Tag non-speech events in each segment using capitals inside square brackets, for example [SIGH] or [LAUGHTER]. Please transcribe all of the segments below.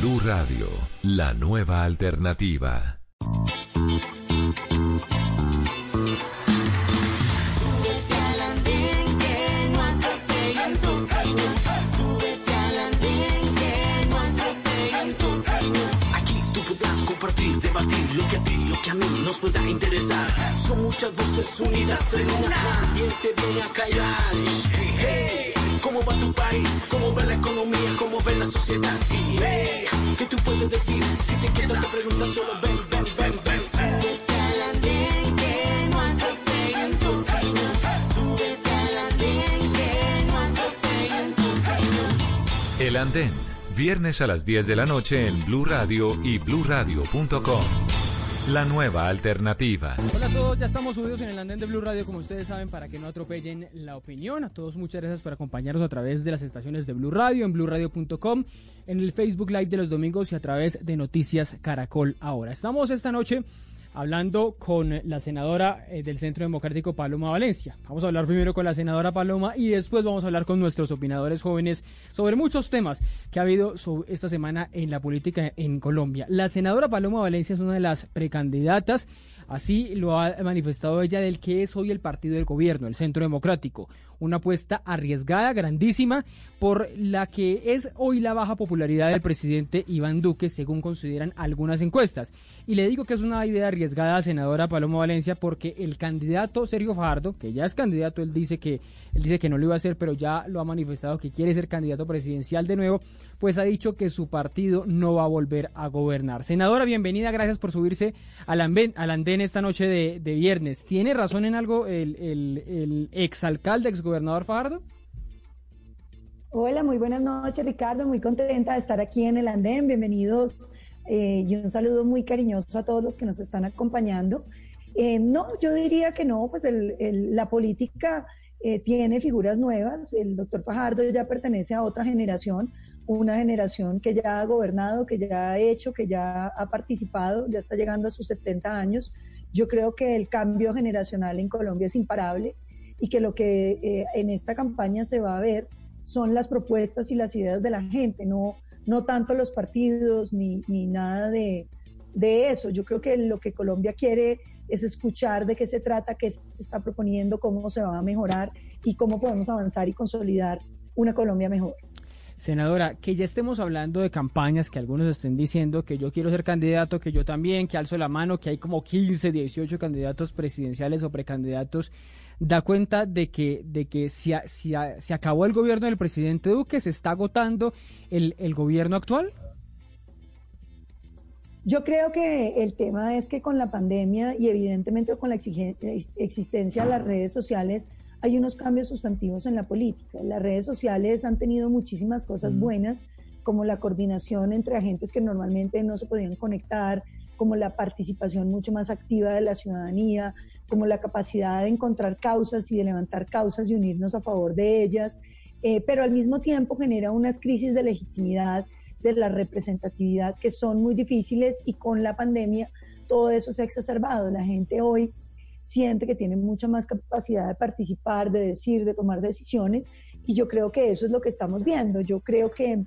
Blue Radio, la nueva alternativa. Aquí tú podrás compartir, debatir lo que a ti, lo que a mí nos pueda interesar. Son muchas voces unidas en una. ¿Quién te viene a callar? Hey, ¿cómo va tu país? ¿Cómo va la economía? ¿Cómo ve la sociedad? Y ¿qué tú puedes decir? Si te quedas te preguntas solo ven, ven, ven, ven. Opinión. El Andén, viernes a las 10 de la noche en Blue Radio y bluradio.com. La nueva alternativa. Hola a todos, ya estamos subidos en el andén de Blue Radio, como ustedes saben, para que no atropellen la opinión. A todos muchas gracias por acompañarnos a través de las estaciones de Blue Radio, en bluradio.com, en el Facebook Live de los domingos y a través de Noticias Caracol ahora. Estamos esta noche hablando con la senadora eh, del Centro Democrático Paloma Valencia. Vamos a hablar primero con la senadora Paloma y después vamos a hablar con nuestros opinadores jóvenes sobre muchos temas que ha habido esta semana en la política en Colombia. La senadora Paloma Valencia es una de las precandidatas, así lo ha manifestado ella del que es hoy el partido del gobierno, el Centro Democrático. Una apuesta arriesgada, grandísima, por la que es hoy la baja popularidad del presidente Iván Duque, según consideran algunas encuestas. Y le digo que es una idea arriesgada, senadora Paloma Valencia, porque el candidato Sergio Fajardo, que ya es candidato, él dice que él dice que no lo iba a hacer, pero ya lo ha manifestado que quiere ser candidato presidencial de nuevo, pues ha dicho que su partido no va a volver a gobernar. Senadora, bienvenida, gracias por subirse al al andén esta noche de, viernes. ¿Tiene razón en algo el, el, el exalcalde, exgobernador Fajardo? Hola, muy buenas noches, Ricardo. Muy contenta de estar aquí en el Andén. Bienvenidos eh, y un saludo muy cariñoso a todos los que nos están acompañando. Eh, no, yo diría que no, pues el- la política eh, tiene figuras nuevas. El doctor Fajardo ya pertenece a otra generación, una generación que ya ha gobernado, que ya ha hecho, que ya ha participado, ya está llegando a sus 70 años. Yo creo que el cambio generacional en Colombia es imparable y que lo que eh, en esta campaña se va a ver son las propuestas y las ideas de la gente, no, no tanto los partidos ni, ni nada de, de eso. Yo creo que lo que Colombia quiere es escuchar de qué se trata, qué se está proponiendo, cómo se va a mejorar y cómo podemos avanzar y consolidar una Colombia mejor. Senadora, que ya estemos hablando de campañas, que algunos estén diciendo que yo quiero ser candidato, que yo también, que alzo la mano, que hay como 15, 18 candidatos presidenciales o precandidatos, da cuenta de que, de que si, a- si a- se acabó el gobierno del presidente Duque, se está agotando el, el gobierno actual. Yo creo que el tema es que con la pandemia y evidentemente con la exigen- ex- existencia de las redes sociales hay unos cambios sustantivos en la política. Las redes sociales han tenido muchísimas cosas buenas, como la coordinación entre agentes que normalmente no se podían conectar, como la participación mucho más activa de la ciudadanía, como la capacidad de encontrar causas y de levantar causas y unirnos a favor de ellas, eh, pero al mismo tiempo genera unas crisis de legitimidad de la representatividad que son muy difíciles y con la pandemia todo eso se ha exacerbado. La gente hoy siente que tiene mucha más capacidad de participar, de decir, de tomar decisiones y yo creo que eso es lo que estamos viendo. Yo creo que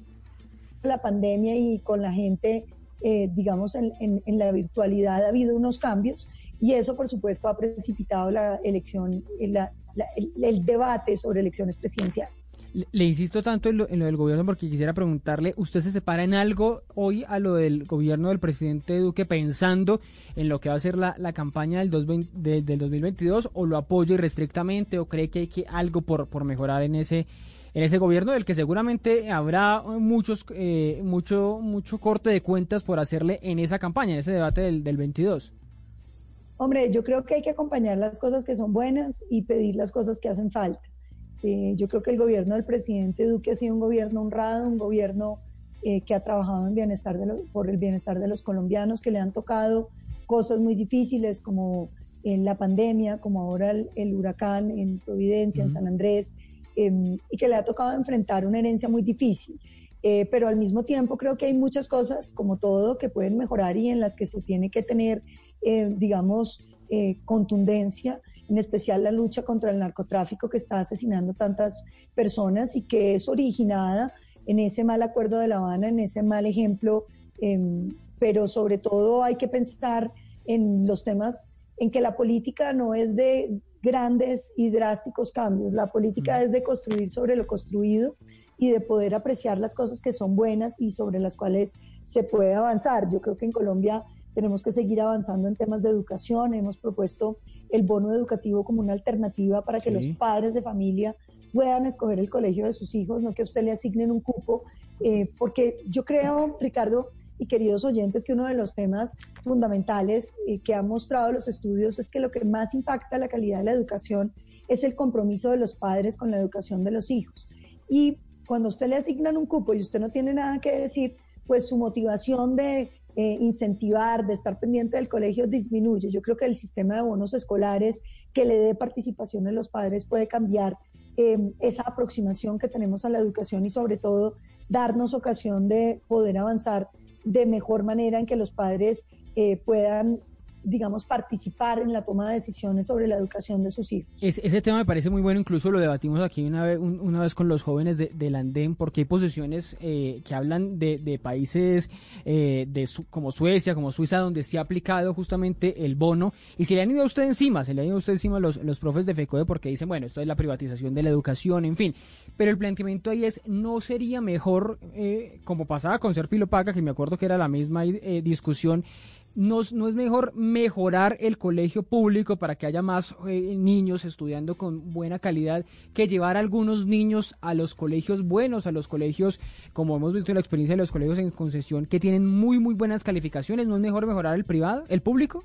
la pandemia y con la gente, eh, digamos, en, en- en la virtualidad ha habido unos cambios y eso, por supuesto, ha precipitado la elección, la- la- el, el debate sobre elecciones presidenciales. Le, insisto tanto en lo, en lo del gobierno porque quisiera preguntarle, ¿usted se separa en algo hoy a lo del gobierno del presidente Duque pensando en lo que va a ser la, la campaña del, 2020 de- del 2022 o lo apoya irrestrictamente o cree que hay que algo por, por mejorar en ese en ese gobierno del que seguramente habrá muchos eh, mucho mucho corte de cuentas por hacerle en esa campaña, en ese debate del, del 22? Hombre, yo creo que hay que acompañar las cosas que son buenas y pedir las cosas que hacen falta. Eh, yo creo que el gobierno del presidente Duque ha sido un gobierno honrado, un gobierno eh, que ha trabajado en bienestar de lo- por el bienestar de los colombianos, que le han tocado cosas muy difíciles como en la pandemia, como ahora el, el huracán en Providencia, en. San Andrés, eh, y que le ha tocado enfrentar una herencia muy difícil. Eh, pero al mismo tiempo creo que hay muchas cosas, como todo, que pueden mejorar y en las que se tiene que tener, eh, digamos, eh, contundencia, en especial la lucha contra el narcotráfico que está asesinando tantas personas y que es originada en ese mal acuerdo de La Habana, en ese mal ejemplo, em, pero sobre todo hay que pensar en los temas en que la política no es de grandes y drásticos cambios, la política es de construir sobre lo construido y de poder apreciar las cosas que son buenas y sobre las cuales se puede avanzar. Yo creo que en Colombia tenemos que seguir avanzando en temas de educación. Hemos propuesto el bono educativo como una alternativa para que Sí. los padres de familia puedan escoger el colegio de sus hijos, no que a usted le asignen un cupo, eh, porque yo creo, Ricardo y queridos oyentes, que uno de los temas fundamentales eh, que han mostrado los estudios es que lo que más impacta la calidad de la educación es el compromiso de los padres con la educación de los hijos. Y cuando a usted le asignan un cupo y usted no tiene nada que decir, pues su motivación de eh, incentivar, de estar pendiente del colegio disminuye. Yo creo que el sistema de bonos escolares que le dé participación a los padres puede cambiar eh, esa aproximación que tenemos a la educación y sobre todo darnos ocasión de poder avanzar de mejor manera en que los padres eh, puedan, digamos, participar en la toma de decisiones sobre la educación de sus hijos. Es- ese tema me parece muy bueno, incluso lo debatimos aquí una vez, un- una vez con los jóvenes de, del Andén, porque hay posiciones eh, que hablan de, de países eh, de Su- como Suecia, como Suiza, donde se ha aplicado justamente el bono, y se le han ido a usted encima, se le han ido a usted encima los, los profes de FECODE porque dicen, bueno, esto es la privatización de la educación, en fin, pero el planteamiento ahí es, ¿no sería mejor, eh, como pasaba con Serpilo Paca, que me acuerdo que era la misma eh, discusión, no, es- mejor mejorar el colegio público para que haya más eh, niños estudiando con buena calidad que llevar a algunos niños a los colegios buenos, a los colegios, como hemos visto en la experiencia de los colegios en concesión, que tienen muy, muy buenas calificaciones? ¿No es mejor mejorar el privado, el público?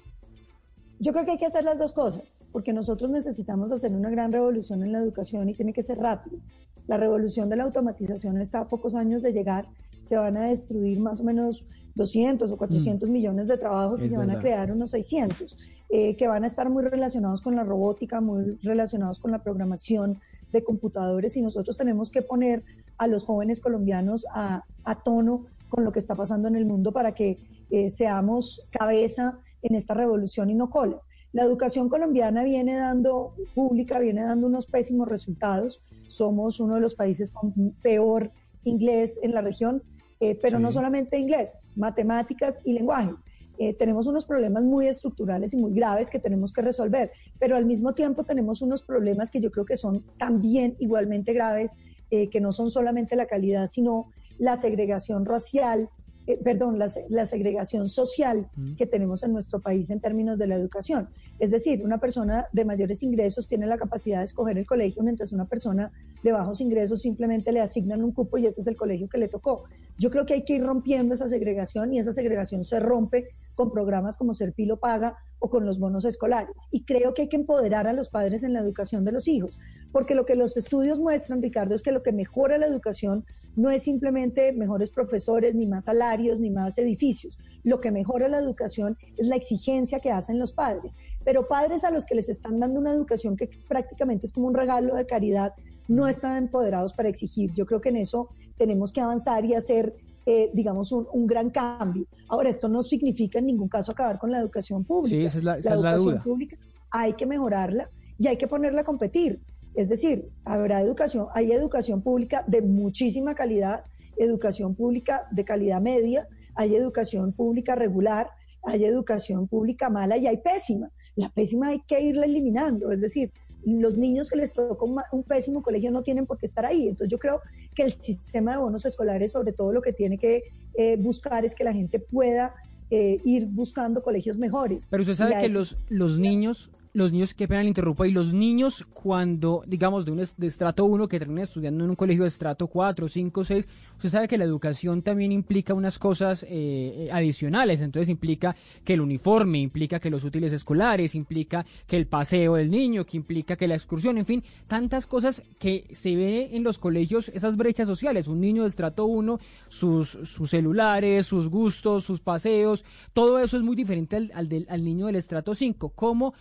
Yo creo que hay que hacer las dos cosas, porque nosotros necesitamos hacer una gran revolución en la educación y tiene que ser rápido. La revolución de la automatización está a pocos años de llegar, se van a destruir más o menos 200 o 400 millones de trabajos y se van a crear unos 600, eh, que van a estar muy relacionados con la robótica, muy relacionados con la programación de computadores y nosotros tenemos que poner a los jóvenes colombianos a, a tono con lo que está pasando en el mundo para que eh, seamos cabeza en esta revolución y no cola. La educación colombiana viene dando, pública, viene dando unos pésimos resultados. Somos uno de los países con peor inglés en la región, eh, pero Sí. no solamente inglés, matemáticas y lenguajes. Eh, tenemos unos problemas muy estructurales y muy graves que tenemos que resolver, pero al mismo tiempo tenemos unos problemas que yo creo que son también igualmente graves, eh, que no son solamente la calidad, sino la segregación racial, eh, perdón, la, la segregación social Mm. que tenemos en nuestro país en términos de la educación. Es decir, una persona de mayores ingresos tiene la capacidad de escoger el colegio, mientras una persona de bajos ingresos simplemente le asignan un cupo y ese es el colegio que le tocó. Yo creo que hay que ir rompiendo esa segregación y esa segregación se rompe con programas como Serpilo Paga o con los bonos escolares. Y creo que hay que empoderar a los padres en la educación de los hijos, porque lo que los estudios muestran, Ricardo, es que lo que mejora la educación no es simplemente mejores profesores, ni más salarios, ni más edificios. Lo que mejora la educación es la exigencia que hacen los padres. Pero padres a los que les están dando una educación que prácticamente es como un regalo de caridad, no están empoderados para exigir. Yo creo que en eso tenemos que avanzar y hacer, eh, digamos, un, un gran cambio. Ahora, esto no significa en ningún caso acabar con la educación pública. Sí, esa es la, esa es la educación duda. pública hay que mejorarla y hay que ponerla a competir. Es decir, habrá educación, hay educación pública de muchísima calidad, educación pública de calidad media, hay educación pública regular, hay educación pública mala y hay pésima. La pésima hay que irla eliminando, es decir, los niños que les tocó un, pésimo colegio no tienen por qué estar ahí. Entonces yo creo que el sistema de bonos escolares sobre todo lo que tiene que eh, buscar es que la gente pueda eh, ir buscando colegios mejores. Pero usted sabe que los, los niños, los niños, qué pena le interrumpa, y los niños cuando, digamos, de un estrato 1 que terminan estudiando en un colegio de estrato 4, 5, 6, usted sabe que la educación también implica unas cosas eh, eh, adicionales, entonces implica que el uniforme, implica que los útiles escolares, implica que el paseo del niño, que implica que la excursión, en fin, tantas cosas que se ve en los colegios, esas brechas sociales, un niño de estrato 1, sus, sus celulares, sus gustos, sus paseos, todo eso es muy diferente al, al, del, al niño del estrato 5. ¿Cómo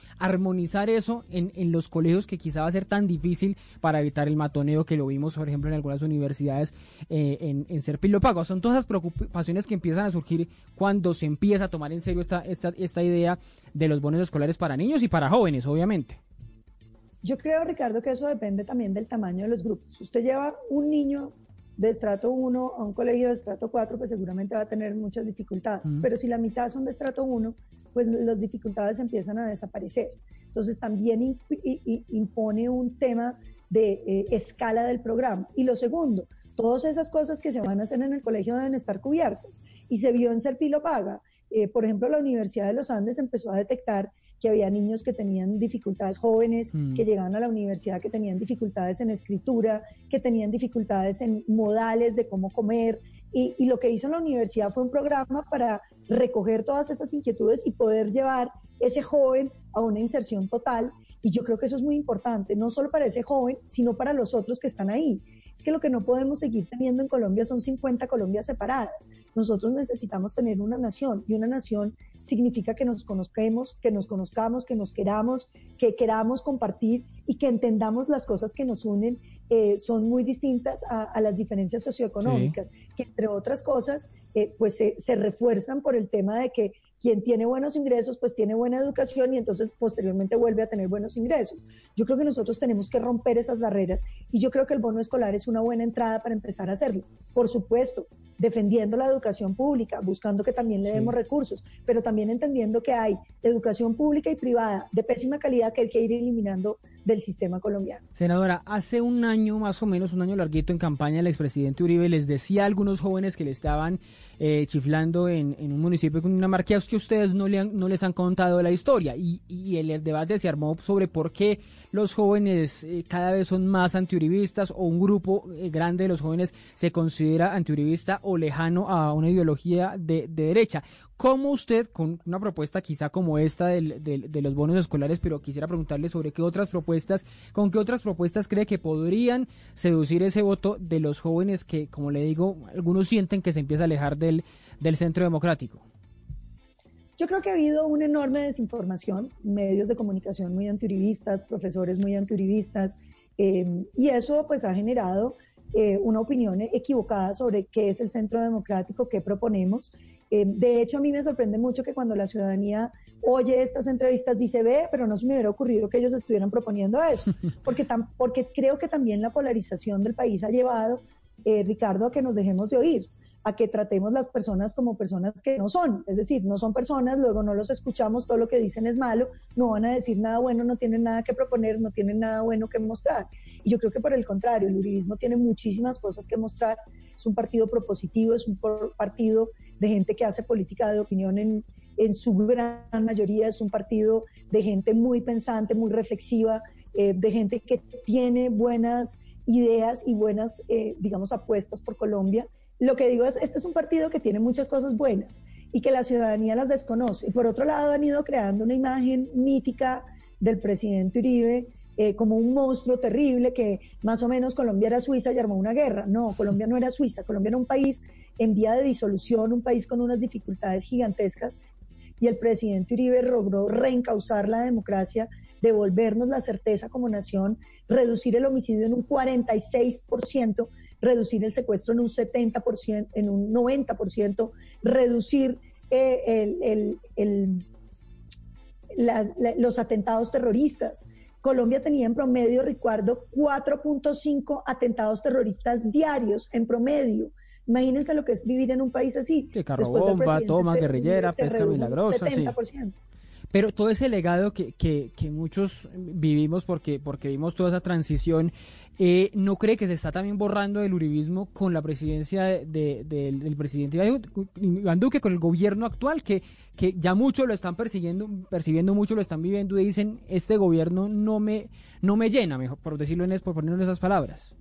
armonizar eso en, en los colegios que quizá va a ser tan difícil para evitar el matoneo que lo vimos, por ejemplo, en algunas universidades eh, en, en Serpilo Pago? Son todas esas preocupaciones que empiezan a surgir cuando se empieza a tomar en serio esta, esta, esta idea de los bonos escolares para niños y para jóvenes, obviamente. Yo creo, Ricardo, que eso depende también del tamaño de los grupos. Usted lleva un niño de estrato 1 a un colegio de estrato 4, pues seguramente va a tener muchas dificultades. Pero si la mitad son de estrato 1, pues las dificultades empiezan a desaparecer. Entonces también impone un tema de eh, escala del programa. Y lo segundo, todas esas cosas que se van a hacer en el colegio deben estar cubiertas. Y se vio en Serpilo Paga. Eh, por ejemplo, la Universidad de los Andes empezó a detectar que había niños que tenían dificultades jóvenes, Mm. que llegaban a la universidad, que tenían dificultades en escritura, que tenían dificultades en modales de cómo comer. Y, lo que hizo la universidad fue un programa para recoger todas esas inquietudes y poder llevar ese joven a una inserción total. Y yo creo que eso es muy importante, no solo para ese joven, sino para los otros que están ahí. Es que lo que no podemos seguir teniendo en Colombia son 50 Colombias separadas. Nosotros necesitamos tener una nación y una nación significa que nos conozcamos, que nos conozcamos, que nos queramos, que queramos compartir y que entendamos las cosas que nos unen eh, son muy distintas a, a las diferencias socioeconómicas, que entre otras cosas eh, pues se, se refuerzan por el tema de que quien tiene buenos ingresos pues tiene buena educación y entonces posteriormente vuelve a tener buenos ingresos. Yo creo que nosotros tenemos que romper esas barreras y yo creo que el bono escolar es una buena entrada para empezar a hacerlo. Por supuesto, defendiendo la educación pública, buscando que también le Sí. demos recursos, pero también entendiendo que hay educación pública y privada de pésima calidad que hay que ir eliminando del sistema colombiano. Senadora, hace un año más o menos, un año larguito en campaña, el expresidente Uribe les decía a algunos jóvenes que le estaban eh, chiflando en, en un municipio con una marca que ustedes no, le han- les han contado la historia. Y, el debate se armó sobre por qué los jóvenes eh, cada vez son más antiuribistas o un grupo eh, grande de los jóvenes se considera antiuribista o lejano a una ideología de, de derecha. ¿Cómo usted, con una propuesta quizá como esta del- de los bonos escolares, pero quisiera preguntarle sobre qué otras propuestas, con qué otras propuestas cree que podrían seducir ese voto de los jóvenes que, como le digo, algunos sienten que se empieza a alejar del, del centro democrático? Yo creo que ha habido una enorme desinformación, medios de comunicación muy antiuribistas, profesores muy antiuribistas, eh, y eso pues ha generado eh, una opinión equivocada sobre qué es el centro democrático, qué proponemos. Eh, de hecho, a mí me sorprende mucho que cuando la ciudadanía oye estas entrevistas dice, ve, pero no se me hubiera ocurrido que ellos estuvieran proponiendo eso, [LAUGHS] porque, tam- porque creo que también la polarización del país ha llevado, eh, Ricardo, a que nos dejemos de oír a que tratemos las personas como personas que no son, es decir, no son personas, luego no los escuchamos, todo lo que dicen es malo, no van a decir nada bueno, no tienen nada que proponer, no tienen nada bueno que mostrar. Y yo creo que por el contrario, el uribismo tiene muchísimas cosas que mostrar, es un partido propositivo, es un partido de gente que hace política de opinión en, en su gran mayoría, es un partido de gente muy pensante, muy reflexiva, eh, de gente que tiene buenas ideas y buenas, eh, digamos, apuestas por Colombia. Lo que digo es, este es un partido que tiene muchas cosas buenas y que la ciudadanía las desconoce. Y por otro lado, han ido creando una imagen mítica del presidente Uribe eh, como un monstruo terrible que más o menos Colombia era Suiza y armó una guerra. No, Colombia no era Suiza, Colombia era un país en vía de disolución, un país con unas dificultades gigantescas y el presidente Uribe logró reencauzar la democracia, devolvernos la certeza como nación, reducir el homicidio en un 46%, reducir el secuestro en un 70%, en un 90%, reducir eh, el- el- el- la- la- los atentados terroristas. Colombia tenía en promedio, Ricardo, 4.5 atentados terroristas diarios en promedio. Imagínense lo que es vivir en un país así. Que carro bomba, toma guerrillera, pesca milagrosa, sí. 70%. Pero todo ese legado que, que, que muchos vivimos porque, porque vimos toda esa transición, eh, ¿no cree que se está también borrando el uribismo con la presidencia de- de- del, del presidente Iván Duque, con el gobierno actual, que, que ya muchos lo están persiguiendo, percibiendo mucho, lo están viviendo y dicen, este gobierno no me, no me llena, mejor por decirlo en es, por ponerlo en esas palabras?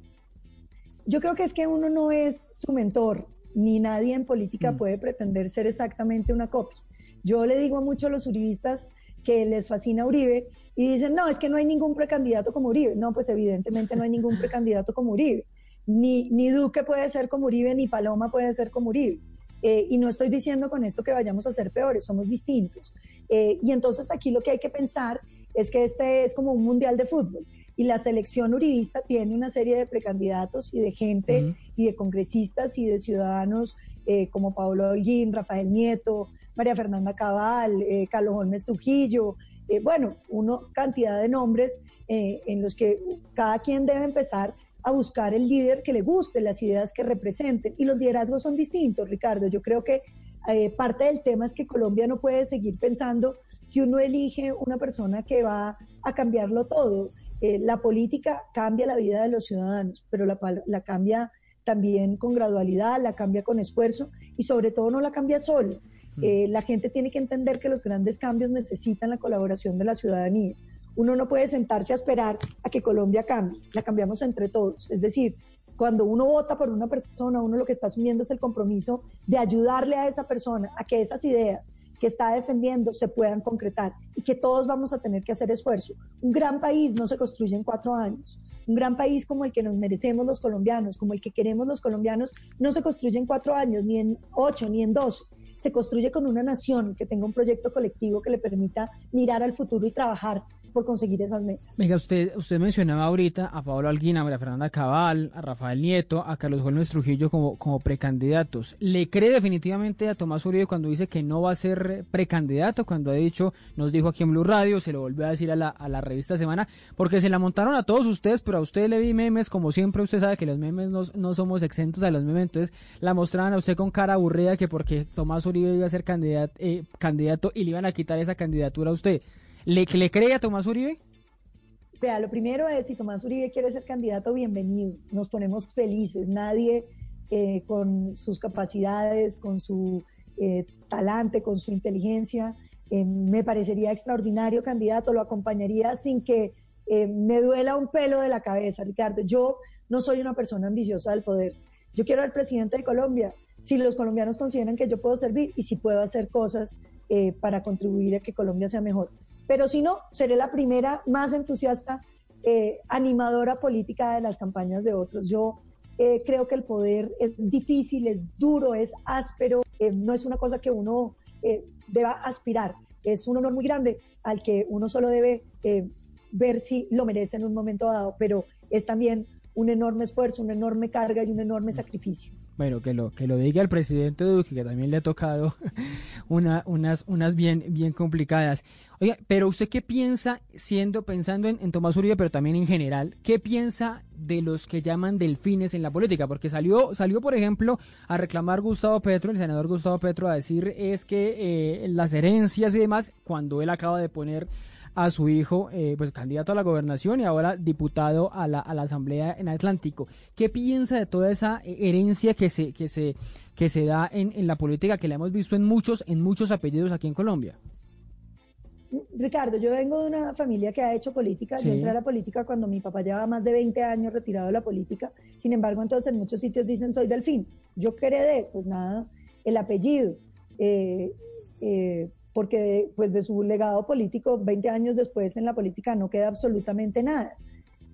Yo creo que es que uno no es su mentor, ni nadie en política Mm. puede pretender ser exactamente una copia. Yo le digo a muchos los uribistas que les fascina Uribe y dicen, no, es que no hay ningún precandidato como Uribe. No, pues evidentemente no hay ningún precandidato como Uribe. Ni, ni Duque puede ser como Uribe, ni Paloma puede ser como Uribe. Eh, y no estoy diciendo con esto que vayamos a ser peores, somos distintos. Eh, y entonces aquí lo que hay que pensar es que este es como un mundial de fútbol y la selección uribista tiene una serie de precandidatos y de gente y de congresistas y de ciudadanos eh, como Pablo Holguín, Rafael Nieto, María Fernanda Cabal, eh, Carlos Holmes Trujillo, eh, bueno, una cantidad de nombres eh, en los que cada quien debe empezar a buscar el líder que le guste, las ideas que representen. Y los liderazgos son distintos, Ricardo. Yo creo que eh, parte del tema es que Colombia no puede seguir pensando que uno elige una persona que va a cambiarlo todo. La política cambia la vida de los ciudadanos, pero la, la cambia también con gradualidad, la cambia con esfuerzo y sobre todo no la cambia solo. Eh, la gente tiene que entender que los grandes cambios necesitan la colaboración de la ciudadanía. Uno no puede sentarse a esperar a que Colombia cambie, la cambiamos entre todos. Es decir, cuando uno vota por una persona, uno lo que está asumiendo es el compromiso de ayudarle a esa persona a que esas ideas que está defendiendo se puedan concretar y que todos vamos a tener que hacer esfuerzo. Un gran país no se construye en cuatro años. Un gran país como el que nos merecemos los colombianos, como el que queremos los colombianos, no se construye en cuatro años, ni en ocho, ni en dos se construye con una nación que tenga un proyecto colectivo que le permita mirar al futuro y trabajar por conseguir esas usted, usted mencionaba ahorita a Pablo Alguín, a María Fernanda Cabal, a Rafael Nieto, a Carlos Juan Trujillo como, como precandidatos. ¿Le cree definitivamente a Tomás Uribe cuando dice que no va a ser precandidato? Cuando ha dicho, nos dijo aquí en Blue Radio, se lo volvió a decir a la, a la revista Semana, porque se la montaron a todos ustedes, pero a usted le vi memes, como siempre usted sabe que los memes no, no somos exentos a los memes, entonces la mostraban a usted con cara aburrida que porque Tomás Uribe iba a ser candidato, eh, candidato y le iban a quitar esa candidatura a usted. ¿Le, ¿Le cree a Tomás Uribe? Vea, lo primero es, si Tomás Uribe quiere ser candidato, bienvenido. Nos ponemos felices. Nadie eh, con sus capacidades, con su eh, talante, con su inteligencia, eh, me parecería extraordinario candidato. Lo acompañaría sin que eh, me duela un pelo de la cabeza, Ricardo. Yo no soy una persona ambiciosa del poder. Yo quiero ser presidente de Colombia. Si los colombianos consideran que yo puedo servir y si puedo hacer cosas para contribuir a que Colombia sea mejor. Pero si no, seré la primera más entusiasta, eh, animadora política de las campañas de otros. Yo eh, creo que el poder es difícil, es duro, es áspero, eh, no es una cosa que uno eh, deba aspirar. Es un honor muy grande al que uno solo debe ver si lo merece en un momento dado, pero es también un enorme esfuerzo, una enorme carga y un enorme sacrificio. Bueno, que lo, que lo diga el presidente Duque, que también le ha tocado [LAUGHS] una, unas, unas bien, bien complicadas. Oiga, pero usted qué piensa, siendo, pensando en, en Tomás Uribe, pero también en general, qué piensa de los que llaman delfines en la política? Porque salió, salió, por ejemplo, a reclamar Gustavo Petro, el senador Gustavo Petro, a decir es que eh, las herencias y demás, cuando él acaba de poner a su hijo, eh, pues candidato a la gobernación y ahora diputado a la, a la Asamblea en Atlántico. ¿Qué piensa de toda esa eh, herencia que se, que se, que se da en, en la política, que la hemos visto en muchos, en muchos apellidos aquí en Colombia? Ricardo, yo vengo de una familia que ha hecho política. Sí. Yo entré a la política cuando mi papá llevaba más de 20 años retirado de la política. Sin embargo, entonces en muchos sitios dicen soy delfín. Yo heredé, pues nada, el apellido. Eh, eh, porque de, pues de su legado político, 20 años después en la política no queda absolutamente nada.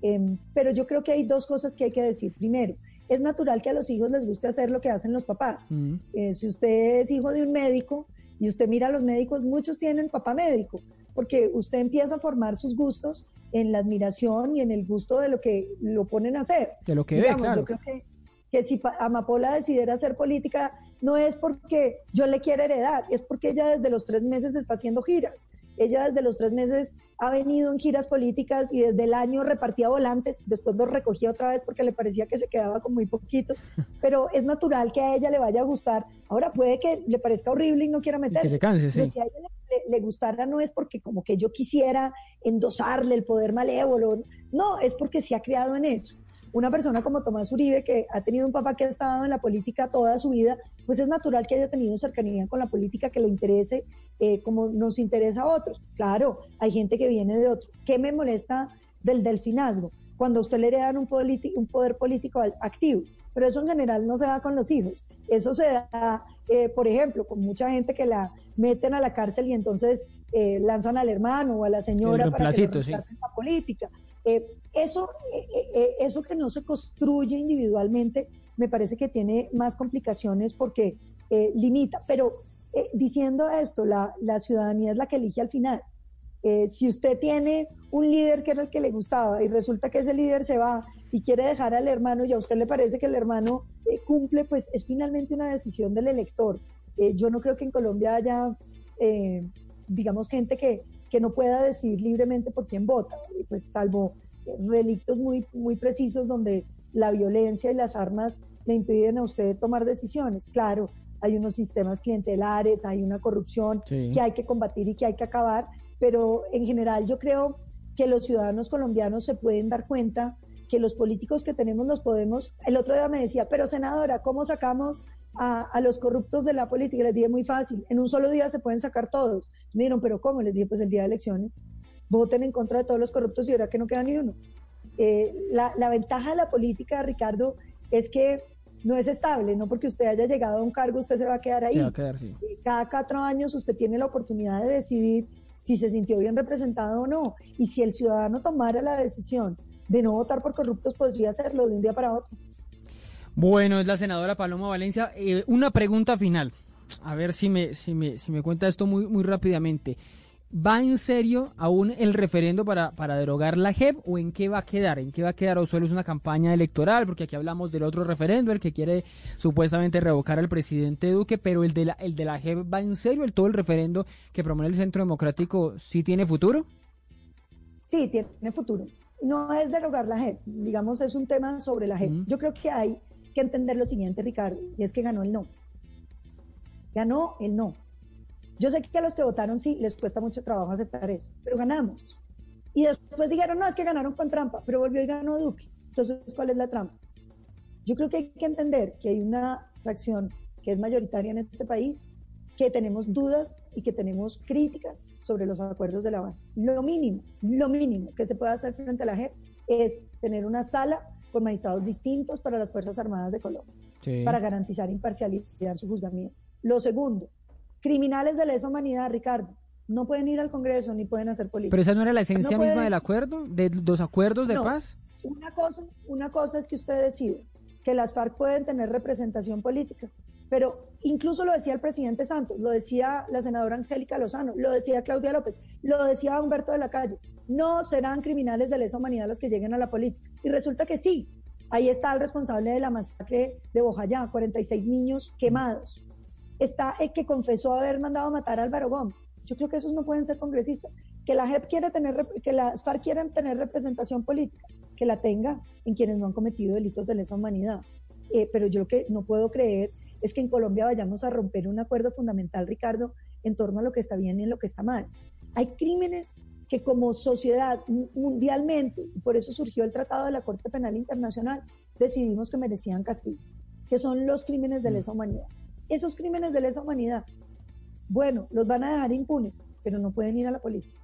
Eh, pero yo creo que hay dos cosas que hay que decir. Primero, es natural que a los hijos les guste hacer lo que hacen los papás. Mm. Eh, si usted es hijo de un médico y usted mira a los médicos, muchos tienen papá médico, porque usted empieza a formar sus gustos en la admiración y en el gusto de lo que lo ponen a hacer. De lo que ve, Digamos, claro. Yo creo que, que si Amapola decidiera hacer política, no es porque yo le quiera heredar, es porque ella desde los tres meses está haciendo giras. Ella desde los tres meses ha venido en giras políticas y desde el año repartía volantes, después los recogía otra vez porque le parecía que se quedaba con muy poquitos, [LAUGHS] pero es natural que a ella le vaya a gustar. Ahora puede que le parezca horrible y no quiera meterse. que se canse, Pero sí. si a ella le, le- le gustara no es porque como que yo quisiera endosarle el poder malévolo, no, es porque se ha criado en eso. Una persona como Tomás Uribe, que ha tenido un papá que ha estado en la política toda su vida, pues es natural que haya tenido cercanía con la política, que le interese eh, como nos interesa a otros. Claro, hay gente que viene de otro. ¿Qué me molesta del delfinazgo? Cuando a usted le heredan un, un poder político activo. Pero eso en general no se da con los hijos. Eso se da, eh, por ejemplo, con mucha gente que la meten a la cárcel y entonces eh, lanzan al hermano o a la señora para que lo sí. la política. Eh, eso, eh, eh, eso que no se construye individualmente, me parece que tiene más complicaciones porque eh, limita. Pero eh, diciendo esto, la, la ciudadanía es la que elige al final. Eh, si usted tiene un líder que era el que le gustaba y resulta que ese líder se va y quiere dejar al hermano y a usted le parece que el hermano eh, cumple, pues es finalmente una decisión del elector. Eh, yo no creo que en Colombia haya, eh, digamos, gente que, que no pueda decidir libremente por quién vota, eh, pues salvo eh, relictos muy, muy precisos donde la violencia y las armas le impiden a usted tomar decisiones. Claro, hay unos sistemas clientelares, hay una corrupción Sí. que hay que combatir y que hay que acabar, pero en general yo creo que los ciudadanos colombianos se pueden dar cuenta que los políticos que tenemos los podemos. El otro día me decía, pero senadora, ¿cómo sacamos a, a los corruptos de la política? Les dije, muy fácil, en un solo día se pueden sacar todos. Me dijeron, pero ¿cómo? Les dije, pues el día de elecciones. Voten en contra de todos los corruptos y verá que no queda ni uno. Eh, la, la ventaja de la política, Ricardo, es que no es estable, no porque usted haya llegado a un cargo, usted se va a quedar ahí Se va a quedar, sí. cada cuatro años usted tiene la oportunidad de decidir si se sintió bien representado o no. Y si el ciudadano tomara la decisión de no votar por corruptos, podría hacerlo de un día para otro. Bueno, es la senadora Paloma Valencia. Eh, una pregunta final. A ver si me, si me, si me cuenta esto muy, muy rápidamente. ¿Va en serio aún el referendo para, para derogar la JEP o en qué va a quedar? ¿En qué va a quedar? ¿O solo es una campaña electoral? Porque aquí hablamos del otro referendo, el que quiere supuestamente revocar al presidente Duque, pero el de la, el de la JEP va en serio, el todo el referendo que promueve el Centro Democrático, ¿sí tiene futuro? Sí, tiene futuro. No es derogar la JEP, digamos, es un tema sobre la JEP. Mm. Yo creo que hay que entender lo siguiente, Ricardo, y es que ganó el no. Ganó el no. Yo sé que a los que votaron sí les cuesta mucho trabajo aceptar eso, pero ganamos. Y después dijeron, no, es que ganaron con trampa, pero volvió y ganó Duque. Entonces, ¿cuál es la trampa? Yo creo que hay que entender que hay una fracción que es mayoritaria en este país, que tenemos dudas y que tenemos críticas sobre los acuerdos de La Habana. Lo mínimo, lo mínimo que se puede hacer frente a la JEP es tener una sala con magistrados distintos para las Fuerzas Armadas de Colombia, Sí. para garantizar imparcialidad en su juzgamiento. Lo segundo, criminales de lesa humanidad, Ricardo, no pueden ir al Congreso ni pueden hacer política. Pero esa no era la esencia No misma del acuerdo, de los acuerdos de No. paz. Una cosa, una cosa es que usted decide que las FARC pueden tener representación política, pero incluso lo decía el presidente Santos, lo decía la senadora Angélica Lozano, lo decía Claudia López, lo decía Humberto de la Calle, no serán criminales de lesa humanidad los que lleguen a la política. Y resulta que sí, ahí está el responsable de la masacre de Bojayá, 46 niños quemados. Está el que confesó haber mandado a matar a Álvaro Gómez. Yo creo que esos no pueden ser congresistas. Que la JEP quiere tener, que las FARC quieren tener representación política, que la tenga en quienes no han cometido delitos de lesa humanidad. Eh, pero yo lo que no puedo creer es que en Colombia vayamos a romper un acuerdo fundamental, Ricardo, en torno a lo que está bien y en lo que está mal. Hay crímenes que como sociedad mu- mundialmente, y por eso surgió el Tratado de la Corte Penal Internacional, decidimos que merecían castigo, que son los crímenes de lesa humanidad. Esos crímenes de lesa humanidad, bueno, los van a dejar impunes, pero no pueden ir a la política.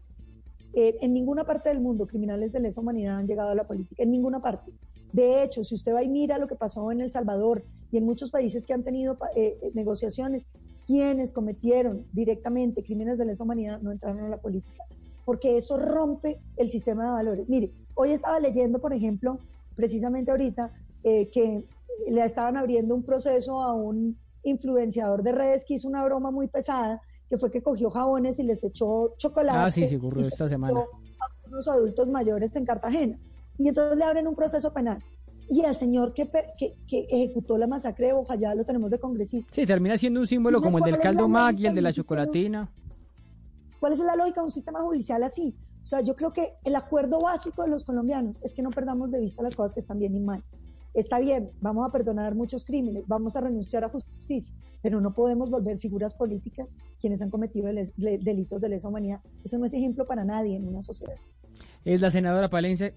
Eh, en ninguna parte del mundo criminales de lesa humanidad han llegado a la política, en ninguna parte. De hecho, si usted va y mira lo que pasó en El Salvador y en muchos países que han tenido eh, eh, negociaciones, quienes cometieron directamente crímenes de lesa humanidad no entraron a la política, porque eso rompe el sistema de valores. Mire, hoy estaba leyendo, por ejemplo, precisamente ahorita, que le estaban abriendo un proceso a un influenciador de redes que hizo una broma muy pesada, que fue que cogió jabones y les ejó chocolate. Ah, sí, sí, ocurrió se esta semana. a unos adultos mayores en Cartagena. Y entonces le abren un proceso penal. Y al señor que, que, que ejecutó la masacre de Bojayá lo tenemos de congresista. Sí, termina siendo un símbolo como el del caldo Mac y el de la chocolatina. ¿Cuál es la lógica de un sistema judicial así? O sea, yo creo que el acuerdo básico de los colombianos es que no perdamos de vista las cosas que están bien y mal. Está bien, vamos a perdonar muchos crímenes, vamos a renunciar a justicia, pero no podemos volver figuras políticas quienes han cometido delitos de lesa humanidad. Eso no es ejemplo para nadie en una sociedad. Es la senadora Palencia,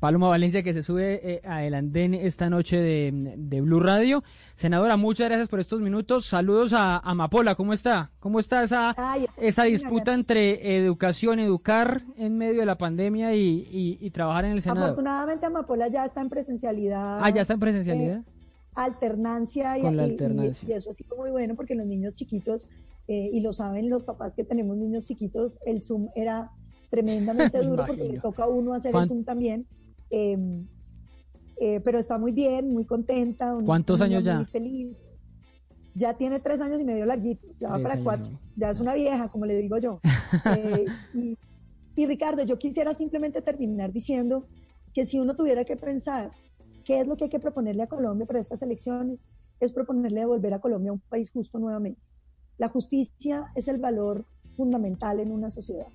Paloma Valencia que se sube eh, a el andén esta noche de, de Blue Radio. Senadora, muchas gracias por estos minutos. Saludos a Amapola, ¿cómo está? ¿Cómo está esa, Ay, esa disputa entre educación, educar en medio de la pandemia y, y- y trabajar en el Senado? Afortunadamente Amapola ya está en presencialidad. Ah, ya está en presencialidad. eh, alternancia y, Con la alternancia. y eso ha sido muy bueno porque los niños chiquitos, eh, y lo saben los papás que tenemos niños chiquitos, el Zoom era tremendamente [LAUGHS] Me duro porque le toca a uno hacer ¿Cuán- el Zoom también. eh, eh, pero está muy bien, muy contenta. ¿Cuántos años ya? Muy feliz. Ya tiene tres años y medio larguitos, ya va para cuatro. Ya es una vieja, como le digo yo. [LAUGHS] Eh, y, y Ricardo, yo quisiera simplemente terminar diciendo que si uno tuviera que pensar qué es lo que hay que proponerle a Colombia para estas elecciones, es proponerle devolver a Colombia un país justo nuevamente. La justicia es el valor fundamental en una sociedad.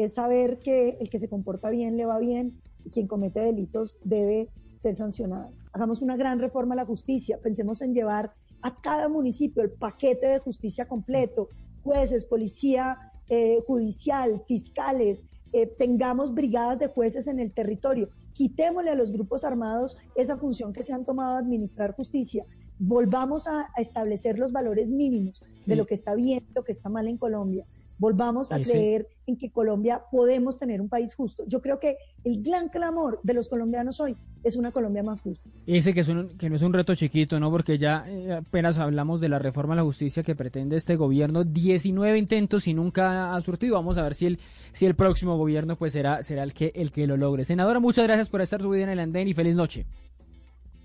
Es saber que el que se comporta bien le va bien y quien comete delitos debe ser sancionada. Hagamos una gran reforma a la justicia, pensemos en llevar a cada municipio el paquete de justicia completo, jueces, policía eh, judicial, fiscales, eh, tengamos brigadas de jueces en el territorio, quitémosle a los grupos armados esa función que se han tomado de administrar justicia, volvamos a, a establecer los valores mínimos de lo que está bien, lo que está mal en Colombia, volvamos a Sí, sí. creer en que Colombia podemos tener un país justo. Yo creo que el gran clamor de los colombianos hoy es una Colombia más justa. Y dice que, es un- que no es un reto chiquito, ¿no? Porque ya eh, apenas hablamos de la reforma a la justicia que pretende este gobierno, 19 intentos y nunca ha surtido. Vamos a ver si el, si el próximo gobierno pues será, será el, que, el que lo logre. Senadora, muchas gracias por estar subida en el andén y feliz noche.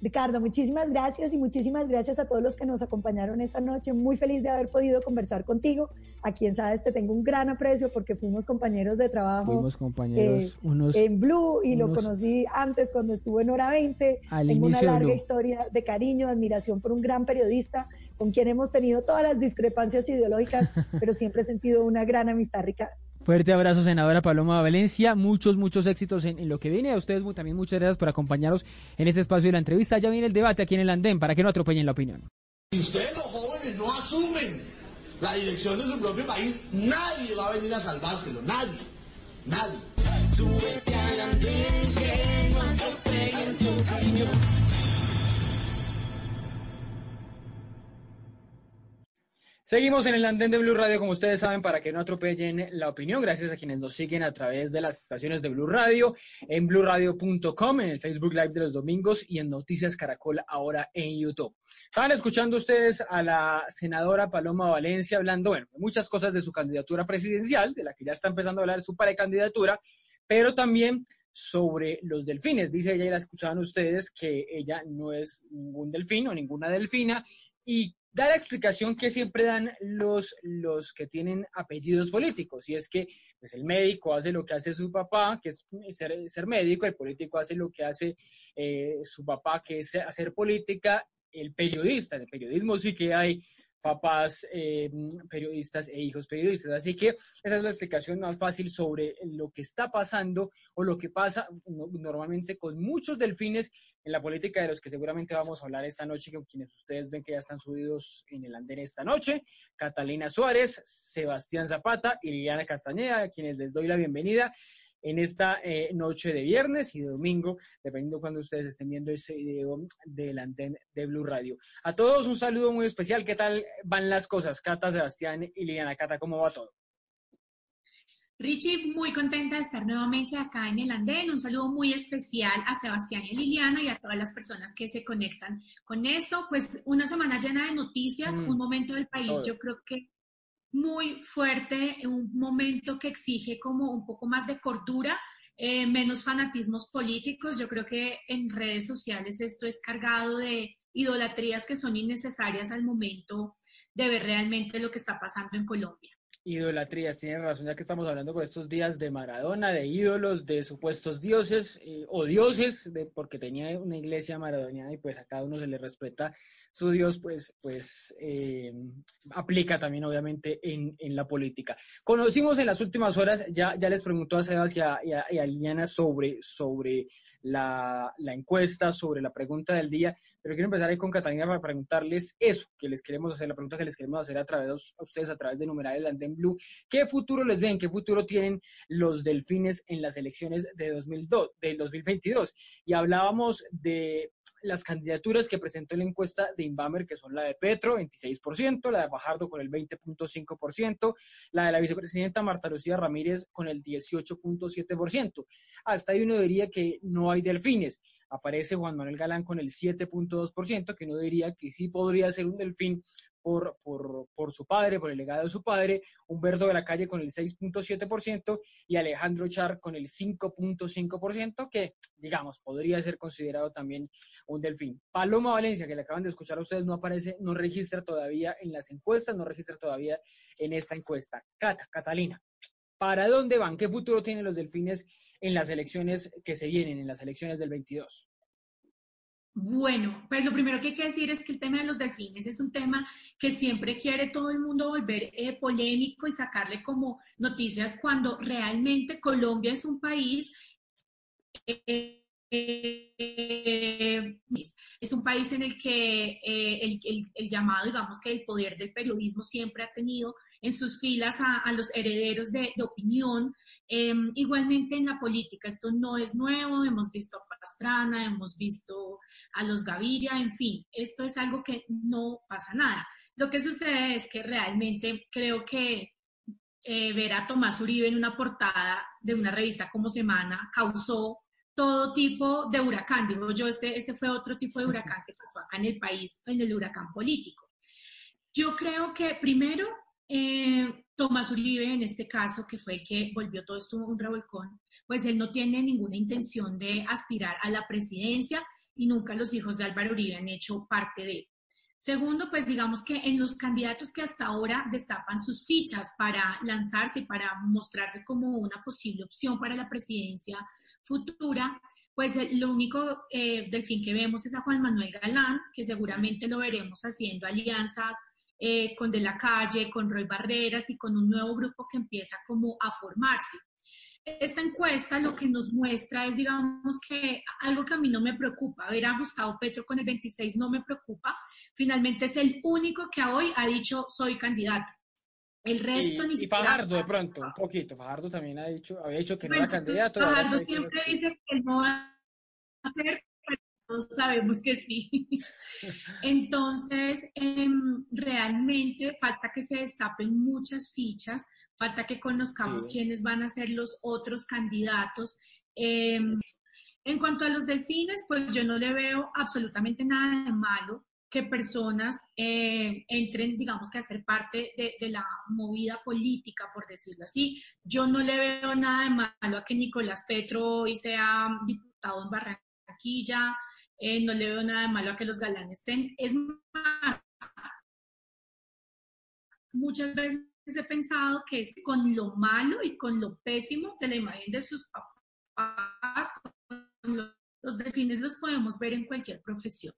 Ricardo, muchísimas gracias y muchísimas gracias a todos los que nos acompañaron esta noche. Muy feliz de haber podido conversar contigo. A quien sabes te tengo un gran aprecio porque fuimos compañeros de trabajo Fuimos compañeros, eh, unos... en Blue y lo conocí antes cuando estuvo en Hora 20. Al tengo una de larga historia de cariño, admiración por un gran periodista con quien hemos tenido todas las discrepancias ideológicas, [LAUGHS] pero siempre he sentido una gran amistad, Ricardo. Fuerte abrazo, senadora Paloma Valencia. Muchos, muchos éxitos en, en lo que viene. A ustedes también muchas gracias por acompañarnos en este espacio de la entrevista. Ya viene el debate aquí en el andén para que no atropellen la opinión. Si ustedes los jóvenes no asumen la dirección de su propio país, nadie va a venir a salvárselo, nadie, nadie. Súbete al andén que no atropellen tu opinión. Seguimos en el andén de Blue Radio, como ustedes saben, para que no atropellen la opinión. Gracias a quienes nos siguen a través de las estaciones de Blue Radio, en blueradio.com, en el Facebook Live de los domingos y en Noticias Caracol ahora en YouTube. Estaban escuchando ustedes a la senadora Paloma Valencia hablando, bueno, de muchas cosas de su candidatura presidencial, de la que ya está empezando a hablar su precandidatura, pero también sobre los delfines. Dice ella, y la escuchaban ustedes, que ella no es ningún delfín o ninguna delfina, y da la explicación que siempre dan los, los que tienen apellidos políticos, y es que pues, el médico hace lo que hace su papá, que es ser, ser médico, el político hace lo que hace eh, su papá, que es hacer política, el periodista, en el periodismo sí que hay papás eh, periodistas e hijos periodistas. Así que esa es la explicación más fácil sobre lo que está pasando o lo que pasa no- normalmente con muchos delfines en la política de los que seguramente vamos a hablar esta noche, con quienes ustedes ven que ya están subidos en el andén esta noche. Catalina Suárez, Sebastián Zapata y Liliana Castañeda, a quienes les doy la bienvenida en esta eh, noche de viernes y de domingo, dependiendo cuando ustedes estén viendo ese video del andén de Blue Radio. A todos un saludo muy especial. ¿Qué tal van las cosas? Cata, Sebastián y Liliana. Cata, ¿cómo va todo? Richie, muy contenta de estar nuevamente acá en el andén. Un saludo muy especial a Sebastián y a Liliana y a todas las personas que se conectan con esto. Pues una semana llena de noticias, Mm, un momento del país, todo. yo creo que muy fuerte, un momento que exige como un poco más de cordura, eh, menos fanatismos políticos. Yo creo que en redes sociales esto es cargado de idolatrías que son innecesarias al momento de ver realmente lo que está pasando en Colombia. Idolatrías, tienen razón, ya que estamos hablando por estos días de Maradona, de ídolos, de supuestos dioses eh, o dioses, de, porque tenía una iglesia maradoniana y pues a cada uno se le respeta su dios, pues, pues eh, aplica también obviamente en, en la política. Conocimos en las últimas horas, ya, ya les preguntó a Sebas y a, y a- y a Liliana sobre, sobre la, la encuesta, sobre la pregunta del día, pero quiero empezar ahí con Catalina para preguntarles eso que les queremos hacer, la pregunta que les queremos hacer a través a ustedes a través de numeral el Andén Blue. ¿Qué futuro les ven? ¿Qué futuro tienen los delfines en las elecciones de 2002, del 2022? Y hablábamos de las candidaturas que presentó la encuesta de Inbamer, que son la de Petro, 26%, la de Bajardo con el 20.5%, la de la vicepresidenta Marta Lucía Ramírez con el 18.7%. Hasta ahí uno diría que no hay delfines. Aparece Juan Manuel Galán con el 7.2%, que uno diría que sí podría ser un delfín por, por, su padre, por el legado de su padre, Humberto de la Calle con el 6.7% y Alejandro Char con el 5.5%, que digamos podría ser considerado también un delfín. Paloma Valencia, que le acaban de escuchar a ustedes, no aparece, no registra todavía en las encuestas, no registra todavía en esta encuesta. Cata, Catalina, ¿para dónde van? ¿Qué futuro tienen los delfines en las elecciones que se vienen, en las elecciones del 22? Bueno, pues lo primero que hay que decir es que el tema de los delfines es un tema que siempre quiere todo el mundo volver eh, polémico y sacarle como noticias cuando realmente Colombia es un país eh, es un país en el que eh, el, el- el llamado, digamos que el poder del periodismo siempre ha tenido en sus filas a, a los herederos de, de opinión. Eh, igualmente en la política, esto no es nuevo, hemos visto a Pastrana, hemos visto a los Gaviria, en fin, esto es algo que no pasa nada. Lo que sucede es que realmente creo que eh, ver a Tomás Uribe en una portada de una revista como Semana causó todo tipo de huracán. Digo yo, este, este fue otro tipo de huracán que pasó acá en el país, en el huracán político. Yo creo que primero, eh, Tomás Uribe, en este caso, que fue el que volvió todo esto un revolcón, pues él no tiene ninguna intención de aspirar a la presidencia y nunca los hijos de Álvaro Uribe han hecho parte de. Segundo, pues digamos que en los candidatos que hasta ahora destapan sus fichas para lanzarse y para mostrarse como una posible opción para la presidencia futura, pues lo único eh, del fin que vemos es a Juan Manuel Galán, que seguramente lo veremos haciendo alianzas eh, con De la Calle, con Roy Barreras y con un nuevo grupo que empieza como a formarse. Esta encuesta lo que nos muestra es, digamos, que algo que a mí no me preocupa, ver a Gustavo Petro con el 26 no me preocupa, finalmente es el único que hoy ha dicho soy candidato. El resto ni Y, y siquiera- Fajardo, de pronto, un poquito. Fajardo también ha dicho, había dicho que no Bueno, era candidato. y Fajardo siempre dice que no va a ser, todos sabemos que sí. [LAUGHS] Entonces, em, realmente falta que se destapen muchas fichas, falta que conozcamos Sí. quiénes van a ser los otros candidatos. Em, en cuanto a los delfines, pues yo no le veo absolutamente nada de malo que personas eh, entren, digamos que a ser parte de, de la movida política, por decirlo así. Yo no le veo nada de malo a que Nicolás Petro hoy sea diputado en Barranquilla, eh, no le veo nada de malo a que los galanes estén. Es más, muchas veces he pensado que es con lo malo y con lo pésimo de la imagen de sus papás, con lo- los delfines los podemos ver en cualquier profesión.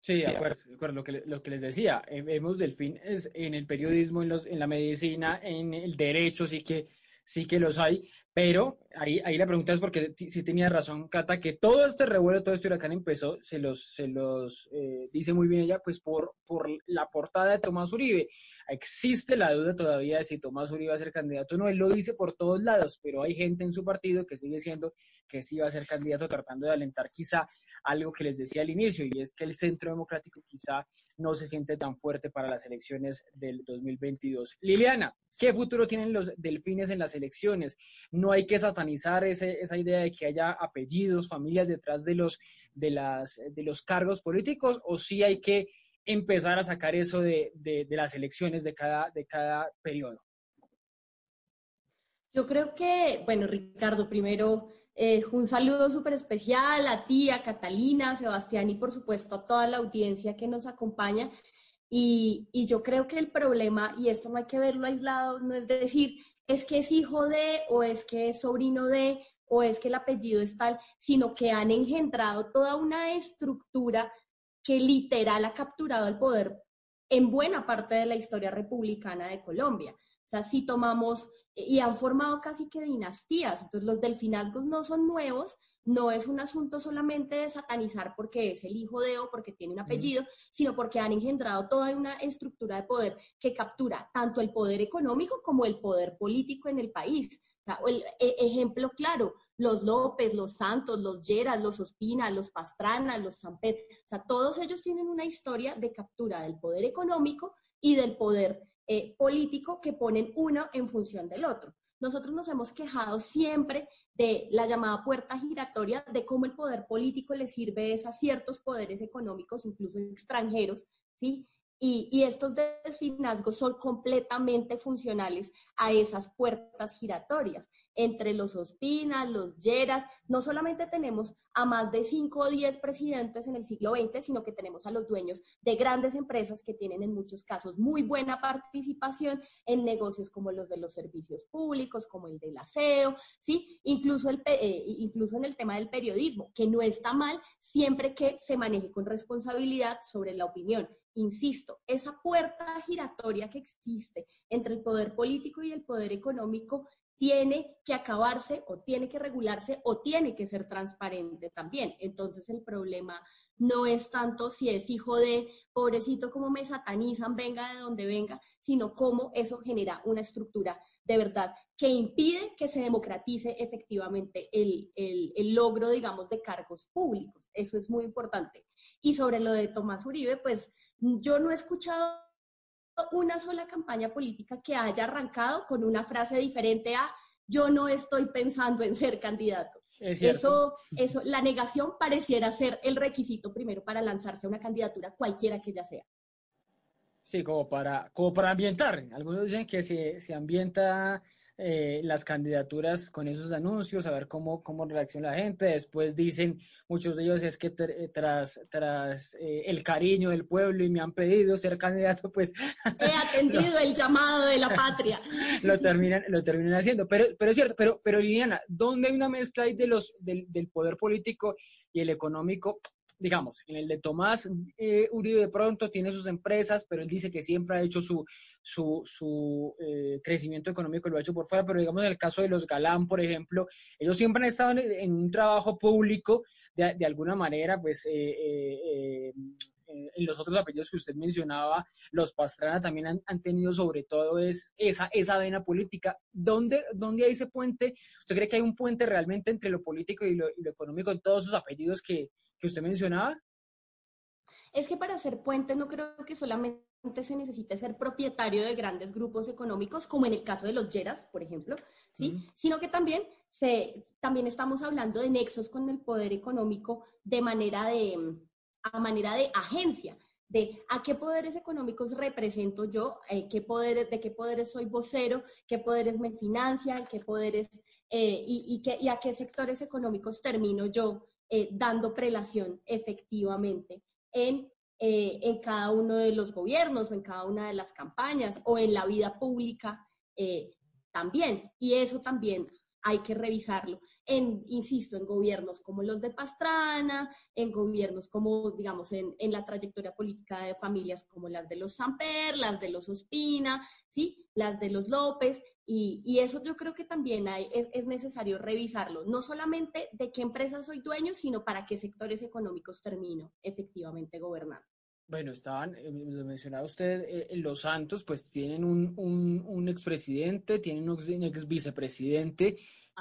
Sí, de acuerdo, de acuerdo. Lo que, lo que les decía, eh, vemos delfín es en el periodismo, en, los, en la medicina, en el derecho, sí que, sí que los hay, pero ahí, ahí la pregunta es porque sí tenía razón Cata, que todo este revuelo, todo este huracán empezó, se los, se los eh, dice muy bien ella, pues por, por la portada de Tomás Uribe. Existe la duda todavía de si Tomás Uribe va a ser candidato o no, él lo dice por todos lados, pero hay gente en su partido que sigue siendo que sí va a ser candidato tratando de alentar quizá algo que les decía al inicio, y es que el centro democrático quizá no se siente tan fuerte para las elecciones del 2022. Liliana, ¿qué futuro tienen los delfines en las elecciones? No hay que satanizar ese- esa idea de que haya apellidos, familias detrás de los, de las, de los cargos políticos, o sí hay que empezar a sacar eso de, de- las elecciones de cada, de cada periodo. Yo creo que, bueno, Ricardo, primero eh, un saludo súper especial a ti, a Catalina, a Sebastián y por supuesto a toda la audiencia que nos acompaña. Y, y yo creo que el problema, y esto no hay que verlo aislado, no es decir, es que es hijo de, o es que es sobrino de, o es que el apellido es tal, sino que han engendrado toda una estructura que literal ha capturado el poder en buena parte de la historia republicana de Colombia. O sea, si tomamos y han formado casi que dinastías, entonces los delfinazgos no son nuevos, no es un asunto solamente de satanizar porque es el hijo de o porque tiene un apellido, sino porque han engendrado toda una estructura de poder que captura tanto el poder económico como el poder político en el país. O sea, el e- ejemplo claro, los López, los Santos, los Lleras, los Ospina, los Pastrana, los Samper, o sea, todos ellos tienen una historia de captura del poder económico y del poder eh, político que ponen uno en función del otro. Nosotros nos hemos quejado siempre de la llamada puerta giratoria, de cómo el poder político le sirve a ciertos poderes económicos, incluso extranjeros, ¿sí? Y, estos desfinazgos son completamente funcionales a esas puertas giratorias. Entre los Ospinas, los Lleras, no solamente tenemos a más de 5 o 10 presidentes en el siglo XX, sino que tenemos a los dueños de grandes empresas que tienen en muchos casos muy buena participación en negocios como los de los servicios públicos, como el del aseo, ¿sí? Incluso, el, eh, incluso en el tema del periodismo, que no está mal siempre que se maneje con responsabilidad sobre la opinión. Insisto, esa puerta giratoria que existe entre el poder político y el poder económico tiene que acabarse o tiene que regularse o tiene que ser transparente también. Entonces el problema no es tanto si es hijo de pobrecito como me satanizan, venga de donde venga, sino cómo eso genera una estructura de verdad que impide que se democratice efectivamente el, el- el logro, digamos, de cargos públicos. Eso es muy importante. Y sobre lo de Tomás Uribe, pues yo no he escuchado una sola campaña política que haya arrancado con una frase diferente a yo no estoy pensando en ser candidato. Es. Eso, eso, la negación pareciera ser el requisito primero para lanzarse a una candidatura, cualquiera que ella sea. Sí, como para, como para ambientar. Algunos dicen que se, se ambienta eh, las candidaturas con esos anuncios, a ver cómo, cómo reacciona la gente. Después dicen, muchos de ellos es que eh, tras, tras eh, el cariño del pueblo y me han pedido ser candidato, pues He atendido el llamado de la patria. [LAUGHS] lo terminan, lo terminan haciendo. Pero, pero es cierto, pero, pero Liliana, ¿dónde hay una mezcla ahí de los, del, del poder político y el económico? Digamos, en el de Tomás eh, Uribe pronto tiene sus empresas, pero él dice que siempre ha hecho su, su, su eh, crecimiento económico, lo ha hecho por fuera, pero digamos en el caso de los Galán, por ejemplo, ellos siempre han estado en, un trabajo público, de, alguna manera, pues eh, eh, eh, en los otros apellidos que usted mencionaba, los Pastrana también han, han tenido sobre todo es esa, esa vena política. ¿Dónde, ¿Dónde hay ese puente? ¿Usted cree que hay un puente realmente entre lo político y lo, y lo económico en todos esos apellidos que, que usted mencionaba? Es que para hacer puente no creo que solamente se necesite ser propietario de grandes grupos económicos, como en el caso de los Yeras, por ejemplo, ¿sí? Sino que también, se, también estamos hablando de nexos con el poder económico de manera de, a manera de agencia, de a qué poderes económicos represento yo, eh, qué poderes, de qué poderes soy vocero, qué poderes me financian, qué poderes eh, y, y, qué- y a qué sectores económicos termino yo eh, dando prelación efectivamente en, eh, en cada uno de los gobiernos o en cada una de las campañas o en la vida pública eh, también. Y eso también hay que revisarlo. En, insisto, en gobiernos como los de Pastrana, en gobiernos como, digamos, en, en la trayectoria política de familias como las de los Samper, las de los Ospina, ¿sí? las de los López, y, y eso yo creo que también hay, es, es necesario revisarlo, no solamente de qué empresas soy dueño, sino para qué sectores económicos termino efectivamente gobernando. Bueno, estaban, eh, lo mencionaba usted, eh, los Santos, pues tienen un, un, un expresidente, tienen un un ex vicepresidente,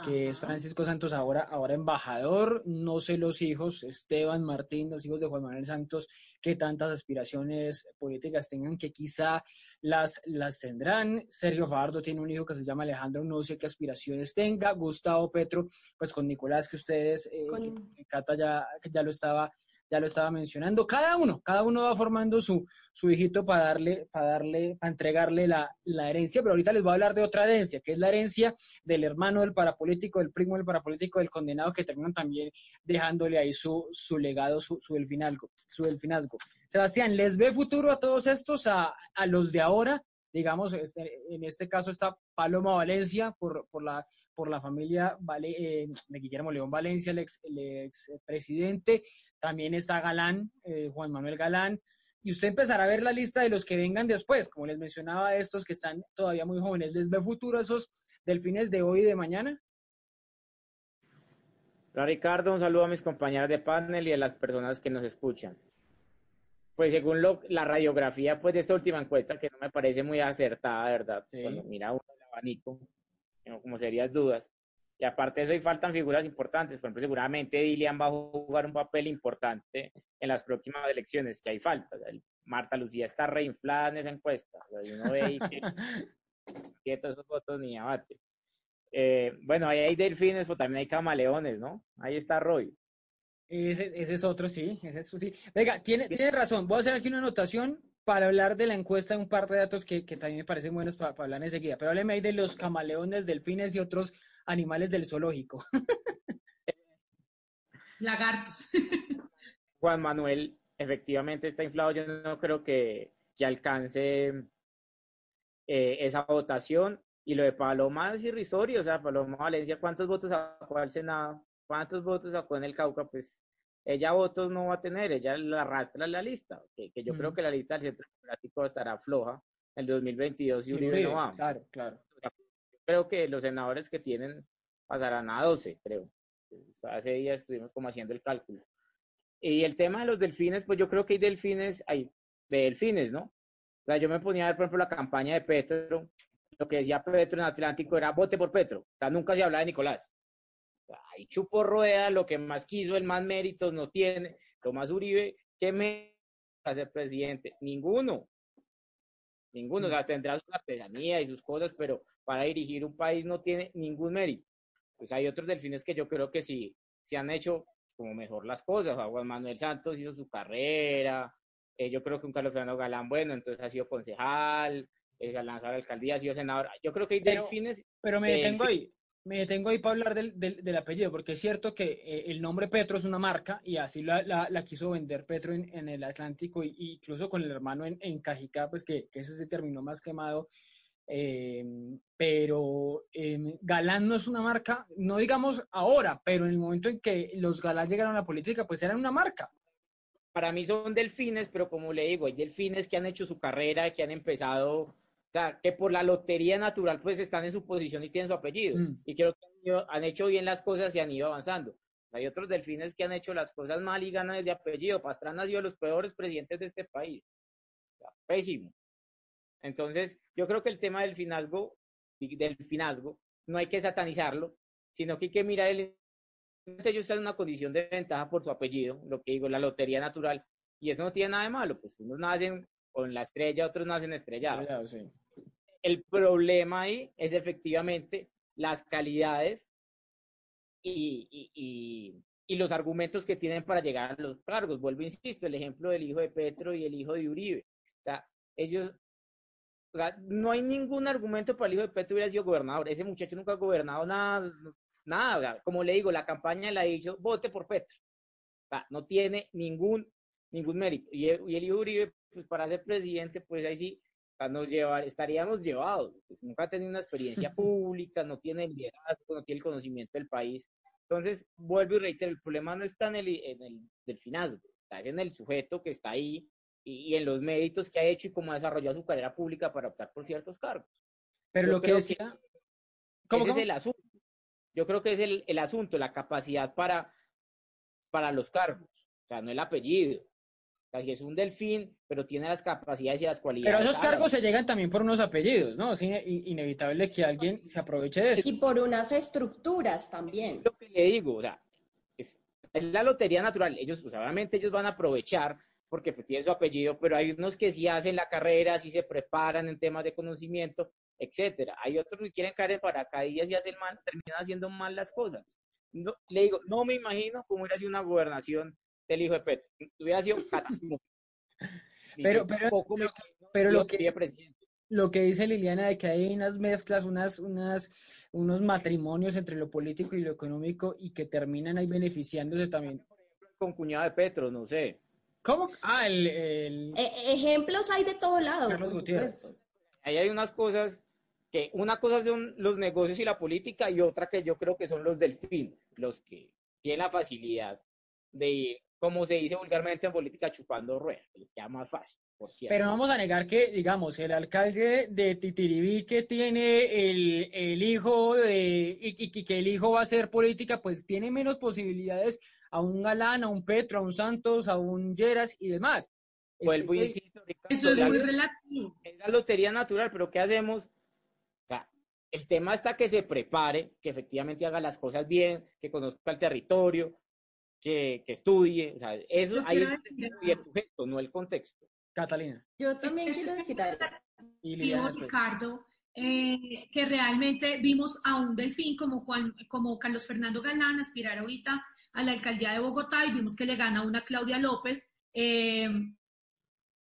que es. Francisco Santos, ahora, ahora embajador. No sé los hijos, Esteban, Martín, los hijos de Juan Manuel Santos, qué tantas aspiraciones políticas tengan, que quizá las, las tendrán. Sergio Fajardo tiene un hijo que se llama Alejandro, no sé qué aspiraciones tenga. Gustavo Petro, pues con Nicolás, que ustedes, eh, Con- que- que Cata ya, que ya lo estaba ya lo estaba mencionando, cada uno, cada uno va formando su, su hijito para darle, para darle, para entregarle la, la herencia, pero ahorita les voy a hablar de otra herencia, que es la herencia del hermano del parapolítico, del primo del parapolítico, del condenado, que terminan también dejándole ahí su, su legado, su, su delfinazgo, su delfinazgo. Sebastián, ¿les ve futuro a todos estos, a, a los de ahora? Digamos, este- en este caso está Paloma Valencia, por, por la por la familia Vale- eh, de Guillermo León Valencia, el ex, el ex presidente, también está Galán, eh, Juan Manuel Galán, y usted empezará a ver la lista de los que vengan después, como les mencionaba, estos que están todavía muy jóvenes, ¿les ve futuro esos delfines de hoy y de mañana? Hola Ricardo, un saludo a mis compañeros de panel y a las personas que nos escuchan. Pues según lo- la radiografía pues de esta última encuesta, que no me parece muy acertada, ¿verdad? Sí. Cuando mira uno el abanico, como serias dudas. Y aparte de eso, ahí faltan figuras importantes. Por ejemplo, seguramente Dilian va a jugar un papel importante en las próximas elecciones, que hay falta. O sea, Marta Lucía está reinflada en esa encuesta. O sea, uno ve ahí que todos esos votos ni abate. Eh, bueno, ahí hay delfines, pero también hay camaleones, ¿no? Ahí está Roy. Ese, ese es otro, sí, ese es sí. Venga, tiene, tiene razón, voy a hacer aquí una anotación para hablar de la encuesta un par de datos que, que también me parecen buenos para, para hablar enseguida, pero hábleme ahí de los camaleones, delfines y otros animales del zoológico. [LAUGHS] Lagartos. [LAUGHS] Juan Manuel efectivamente está inflado. Yo no creo que, que alcance eh, esa votación. Y lo de Paloma es irrisorio. O sea, Paloma Valencia, ¿cuántos votos sacó al Senado? ¿Cuántos votos sacó en el Cauca? Pues ella votos no va a tener. Ella la arrastra en la lista. Que, que yo creo Mm. que la lista del Centro Democrático estará floja en el 2022 y Sí, Uribe, no va. Claro, claro. Creo que los senadores que tienen pasarán a 12, creo. Hace días estuvimos como haciendo el cálculo. Y el tema de los delfines, pues yo creo que hay delfines, hay de delfines, ¿no? O sea, yo me ponía a ver, por ejemplo, la campaña de Petro, lo que decía Petro en Atlántico era vote por Petro. O sea, nunca se hablaba de Nicolás. Ahí chupó rueda, lo que más quiso, el más méritos no tiene. Tomás Uribe, ¿qué me ser presidente? Ninguno. Ninguno. O sea, tendrá su artesanía y sus cosas, pero para dirigir un país no tiene ningún mérito. Pues hay otros delfines que yo creo que sí, sí han hecho como mejor las cosas. O sea, Juan Manuel Santos hizo su carrera. eh, yo creo que un Carlos Fernando Galán, bueno, entonces ha sido concejal, eh, se ha lanzado a la alcaldía, ha sido senador. Yo creo que hay Pero- delfines. Pero me de detengo ahí. Me detengo ahí para hablar del, del, del apellido, porque es cierto que eh, el nombre Petro es una marca y así la, la, quiso vender Petro en, en el Atlántico, y incluso con el hermano en, en Cajicá, pues que, que ese se terminó más quemado. Eh, pero eh, Galán no es una marca, no digamos ahora, pero en el momento en que los Galán llegaron a la política, pues eran una marca. para mí son delfines, pero como le digo, hay delfines que han hecho su carrera, que han empezado, sea, que por la lotería natural pues están en su posición y tienen su apellido. Mm. Y creo que han, hecho bien las cosas y han ido avanzando. Hay otros delfines que han hecho las cosas mal y ganan desde apellido. Pastrana ha sido de los peores presidentes de este país. O sea, pésimo. Entonces, yo creo que el tema del finazgo, del finazgo, no hay que satanizarlo, sino que hay que mirar el ellos están en una condición de ventaja por su apellido, lo que digo, la lotería natural, y eso no tiene nada de malo, pues unos nacen con la estrella, otros nacen estrellados. Ya, sí. El problema ahí es efectivamente las calidades y, y- y- y los argumentos que tienen para llegar a los cargos. Vuelvo, insisto, el ejemplo del hijo de Petro y el hijo de Uribe. O sea, ellos, o sea, no hay ningún argumento para el hijo de Petro hubiera sido gobernador. Ese muchacho nunca ha gobernado nada, nada. o sea, como le digo, la campaña le ha dicho, vote por Petro. O sea, no tiene ningún, ningún mérito. Y, el- y el hijo de Uribe, pues para ser presidente, pues ahí sí, nos llevar, estaríamos llevados. Pues, nunca ha tenido una experiencia [LAUGHS] pública, no tiene el liderazgo, no tiene el conocimiento del país. Entonces, vuelvo y reitero, el problema no está en el, en el delfinazgo, está en el sujeto que está ahí y, y en los méritos que ha hecho y cómo ha desarrollado su carrera pública para optar por ciertos cargos. Pero Yo lo que decía... ¿Cómo, ese cómo? es el asunto. Yo creo que es el, el asunto, la capacidad para, para los cargos, o sea, no el apellido. O sea, si es un delfín, pero tiene las capacidades y las cualidades. Pero esos cargos se llegan también por unos apellidos, ¿no? Es ine- inevitable que alguien se aproveche de eso. Y por unas estructuras también. lo que le digo, o sea, es, es la lotería natural. Ellos, pues, obviamente, ellos van a aprovechar porque pues, tienen su apellido, pero hay unos que sí hacen la carrera, sí se preparan en temas de conocimiento, etcétera. Hay otros que quieren caer en paracaídas y hacen mal, terminan haciendo mal las cosas. No, le digo, no me imagino cómo hubiera sido una gobernación del hijo de Petro. Hubiera sido catastrófico. [LAUGHS] Pero- pero- me pero- lo que- sería presidente. Lo que dice Liliana de que hay unas mezclas, unas, unas, unos matrimonios entre lo político y lo económico y que terminan ahí beneficiándose también. Con cuñado de Petro, no sé. ¿Cómo? Ah, el, el- E- ejemplos hay de todo lado. Carlos Gutiérrez. ahí hay unas cosas que una cosa son los negocios y la política y otra que yo creo que son los delfines, los que tienen la facilidad de ir, como se dice vulgarmente en política, chupando ruedas, que les queda más fácil, por cierto. Pero no vamos a negar que, digamos, el alcalde de Titiribí que tiene el, el hijo de, y, y- y que el hijo va a hacer política, pues tiene menos posibilidades a un Galán, a un Petro, a un Santos, a un Lleras y demás. Vuelvo y es- insisto, Ricardo, Eso es muy relativo. es la lotería natural, pero ¿qué hacemos? O sea, el tema está que se prepare, que efectivamente haga las cosas bien, que conozca el territorio, que, que estudie, o sea, eso Yo ahí es decir el sujeto, no el contexto. Catalina Yo también quiero decir algo. y Liliana. Ricardo, eh, que realmente vimos a un delfín como Juan, como Carlos Fernando Galán aspirar ahorita a la alcaldía de Bogotá y vimos que le gana una Claudia López eh,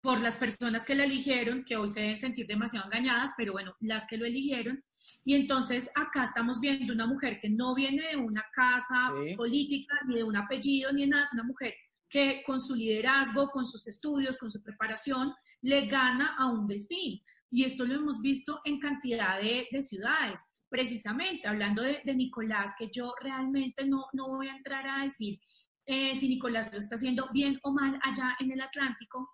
por las personas que la eligieron, que hoy se deben sentir demasiado engañadas, pero bueno, las que lo eligieron. Y entonces acá estamos viendo una mujer que no viene de una casa Sí. política, ni de un apellido, ni de nada, es una mujer que con su liderazgo, con sus estudios, con su preparación, le gana a un delfín. Y esto lo hemos visto en cantidad de, de ciudades. Precisamente, hablando de, de Nicolás, que yo realmente no, no voy a entrar a decir eh, si Nicolás lo está haciendo bien o mal allá en el Atlántico,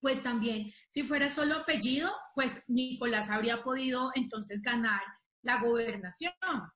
pues también, si fuera solo apellido, pues Nicolás habría podido entonces ganar la gobernación,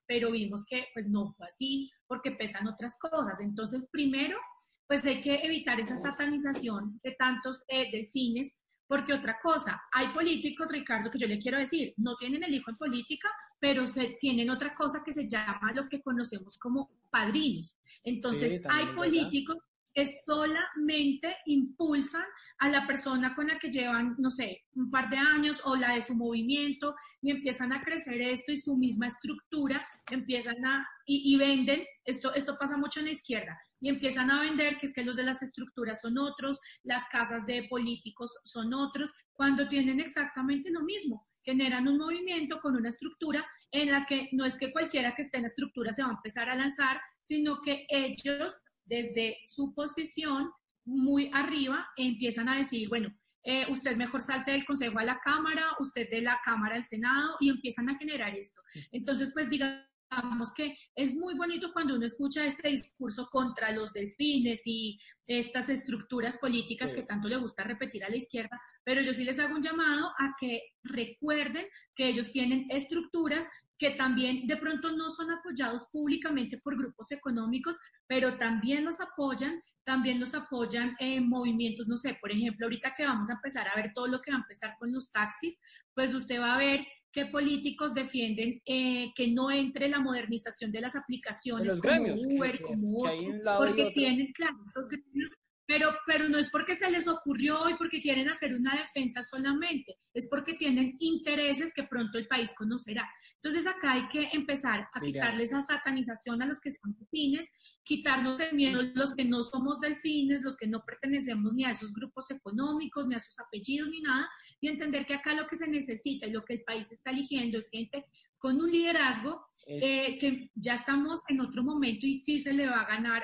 pero vimos que pues no fue así porque pesan otras cosas. Entonces, primero, pues hay que evitar esa satanización de tantos eh, delfines, porque otra cosa, hay políticos, Ricardo, que yo le quiero decir, no tienen el hijo en política, pero se, tienen otra cosa que se llama lo que conocemos como padrinos. Entonces, Sí, hay políticos que solamente impulsan a la persona con la que llevan, no sé, un par de años o la de su movimiento y empiezan a crecer esto y su misma estructura, empiezan a, y, y venden, esto, esto pasa mucho en la izquierda, y empiezan a vender que es que los de las estructuras son otros, las casas de políticos son otros, cuando tienen exactamente lo mismo, generan un movimiento con una estructura en la que no es que cualquiera que esté en la estructura se va a empezar a lanzar, sino que ellos desde su posición muy arriba empiezan a decir, bueno, eh, usted mejor salte del Consejo a la Cámara, usted de la Cámara al Senado, y empiezan a generar esto. Entonces, pues digamos que es muy bonito cuando uno escucha este discurso contra los delfines y estas estructuras políticas Sí. que tanto le gusta repetir a la izquierda, pero yo sí les hago un llamado a que recuerden que ellos tienen estructuras que también de pronto no son apoyados públicamente por grupos económicos, pero también los apoyan, también los apoyan en movimientos, no sé, por ejemplo, ahorita que vamos a empezar a ver todo lo que va a empezar con los taxis, pues usted va a ver que políticos defienden eh, que no entre la modernización de las aplicaciones De como gremios, Uber, que- como que otro, porque tienen, claro, estos gremios, pero, pero no es porque se les ocurrió y porque quieren hacer una defensa solamente, es porque tienen intereses que pronto el país conocerá. Entonces acá hay que empezar a Mira. quitarle esa satanización a los que son delfines, quitarnos el miedo los que no somos delfines, los que no pertenecemos ni a esos grupos económicos, ni a sus apellidos, ni nada, y entender que acá lo que se necesita y lo que el país está eligiendo es gente con un liderazgo eh, que ya estamos en otro momento y sí se le va a ganar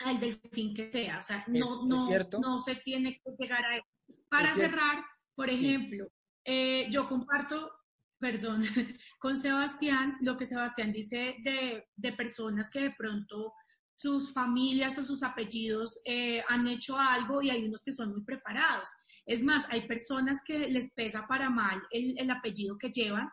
al delfín que sea. O sea, no, no, no se tiene que llegar a eso. Para Es cerrar, por ejemplo, eh, yo comparto, perdón, [LAUGHS] con Sebastián, lo que Sebastián dice de, de personas que de pronto sus familias o sus apellidos eh, han hecho algo y hay unos que son muy preparados. Es más, hay personas que les pesa para mal el, el apellido que llevan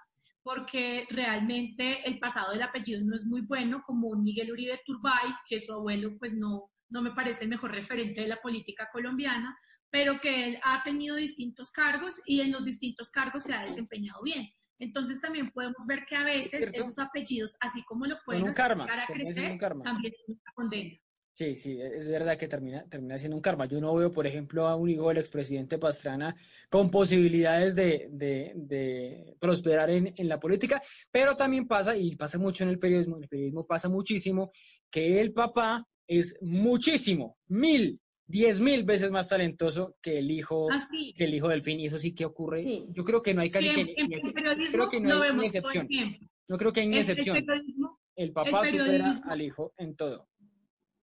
porque realmente el pasado del apellido no es muy bueno, como Miguel Uribe Turbay, que su abuelo pues no, no me parece el mejor referente de la política colombiana, pero que él ha tenido distintos cargos y en los distintos cargos se ha desempeñado bien. Entonces también podemos ver que a veces esos apellidos, así como lo pueden llegar a crecer, también son una condena. Sí, sí, es verdad que termina, termina siendo un karma. Yo no veo, por ejemplo, a un hijo del expresidente Pastrana con posibilidades de, de, de prosperar en, en la política, pero también pasa, y pasa mucho en el periodismo, en el periodismo pasa muchísimo, que el papá es muchísimo, mil, diez mil veces más talentoso que el hijo, Así, que el hijo del fin, y eso sí que ocurre. Sí. Yo creo que no hay casi que, siempre, en, periodismo creo que no lo hay vemos excepción. No creo que hay El- el excepción. El papá supera al hijo en todo.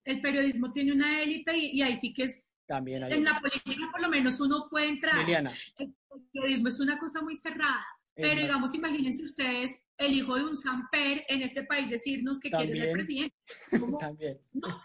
El periodismo tiene una élite y, y ahí sí que es, También hay en la política por lo menos uno puede entrar. Liliana. El periodismo es una cosa muy cerrada. es Pero más- digamos, imagínense ustedes, el hijo de un Samper en este país decirnos que quiere ser presidente. [LAUGHS] También. No.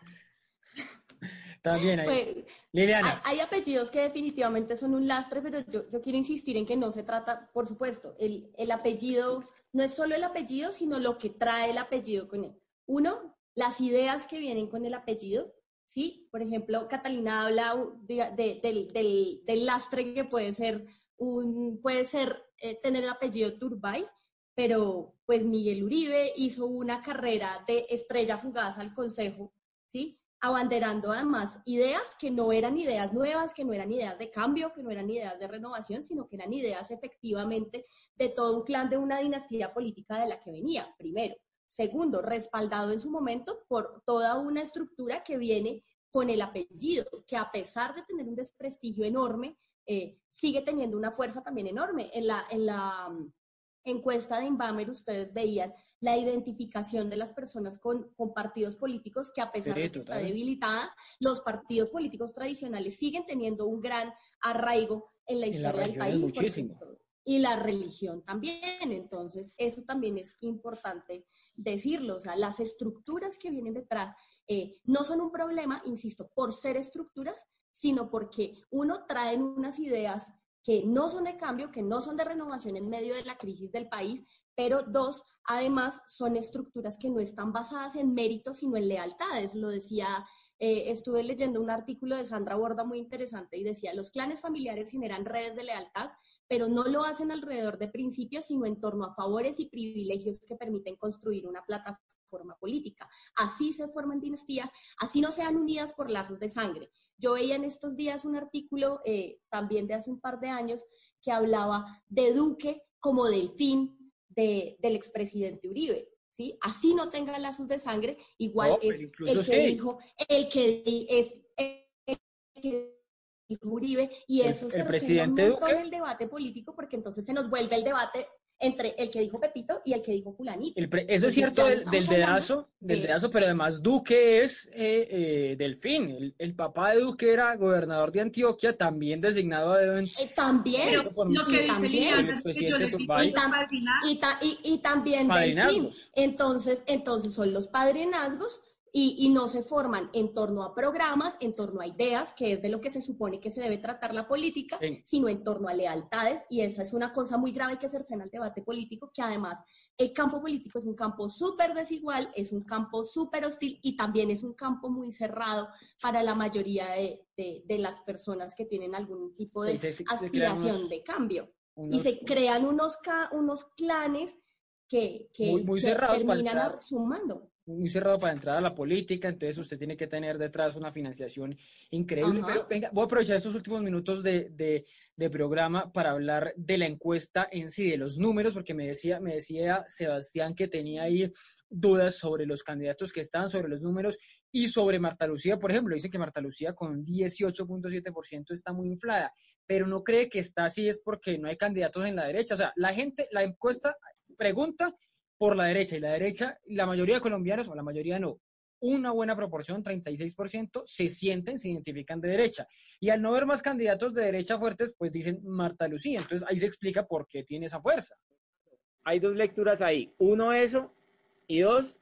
[LAUGHS] También hay. Pues, Liliana, Hay, hay apellidos que definitivamente son un lastre, pero yo, yo quiero insistir en que no se trata, por supuesto, el, el apellido no es solo el apellido, sino lo que trae el apellido con él. Uno, las ideas que vienen con el apellido, ¿sí? Por ejemplo, Catalina habla de- de- del, del- del lastre que puede ser, un, puede ser eh, tener el apellido Turbay, pero pues Miguel Uribe hizo una carrera de estrella fugaz al Consejo, ¿sí? abanderando además ideas que no eran ideas nuevas, que no eran ideas de cambio, que no eran ideas de renovación, sino que eran ideas efectivamente de todo un clan de una dinastía política de la que venía, primero. Segundo, respaldado en su momento por toda una estructura que viene con el apellido, que a pesar de tener un desprestigio enorme, eh, sigue teniendo una fuerza también enorme. En la, en la mm, encuesta de Inbamer ustedes veían la identificación de las personas con, con partidos políticos que a pesar de que está debilitada, los partidos políticos tradicionales siguen teniendo un gran arraigo en la En la historia del país. muchísimo. Y la religión también. Entonces, eso también es importante decirlo. O sea, las estructuras que vienen detrás eh, no son un problema, insisto, por ser estructuras, sino porque uno trae unas ideas que no son de cambio, que no son de renovación en medio de la crisis del país, pero dos, además, son estructuras que no están basadas en méritos, sino en lealtades. Lo decía, eh, estuve leyendo un artículo de Sandra Borda muy interesante y decía, los clanes familiares generan redes de lealtad, pero no lo hacen alrededor de principios, sino en torno a favores y privilegios que permiten construir una plataforma política. Así se forman dinastías, así no sean unidas por lazos de sangre. Yo veía en estos días un artículo eh, también de hace un par de años que hablaba de Duque como del fin de, del expresidente Uribe. ¿sí? Así no tenga lazos de sangre, igual No, es el que sí. dijo, el que es el que Uribe, y El- eso el se resume presidente Duque. el debate político, porque entonces se nos vuelve el debate entre el que dijo Pepito y el que dijo Fulanito. El pre- eso Entonces, es cierto del, del dedazo, del de- dedazo, pero además Duque es eh, eh, Delfín. El, el papá de Duque era gobernador de Antioquia, también designado en- Eh, También, Pero por- lo que y dice también Liliana el y, ta- y, y también. Delfín. Entonces, entonces son los padrinazgos y, y no se forman en torno a programas, en torno a ideas, que es de lo que se supone que se debe tratar la política, Sí. sino en torno a lealtades. Y esa es una cosa muy grave que cercena el debate político, que además el campo político es un campo súper desigual, es un campo súper hostil y también es un campo muy cerrado para la mayoría de, de- de las personas que tienen algún tipo de aspiración unos- de cambio y unos- se crean unos, unos clanes que, que, Muy- muy que terminan entrar. sumando. muy cerrado para entrar a la política, entonces usted tiene que tener detrás una financiación increíble. Ajá. Pero venga, voy a aprovechar estos últimos minutos de, de- de programa para hablar de la encuesta en sí, de los números, porque me decía, me decía Sebastián que tenía ahí dudas sobre los candidatos que estaban, sobre los números y sobre Marta Lucía, por ejemplo. Dice que Marta Lucía con 18.7% está muy inflada, pero no cree que está así es porque no hay candidatos en la derecha. O sea, la gente, la encuesta pregunta por la derecha y la derecha, la mayoría de colombianos, o la mayoría no, una buena proporción, 36%, se sienten, se identifican de derecha. Y al no ver más candidatos de derecha fuertes, pues dicen Marta Lucía. Entonces ahí se explica por qué tiene esa fuerza. Hay dos lecturas ahí. Uno, eso. Y dos,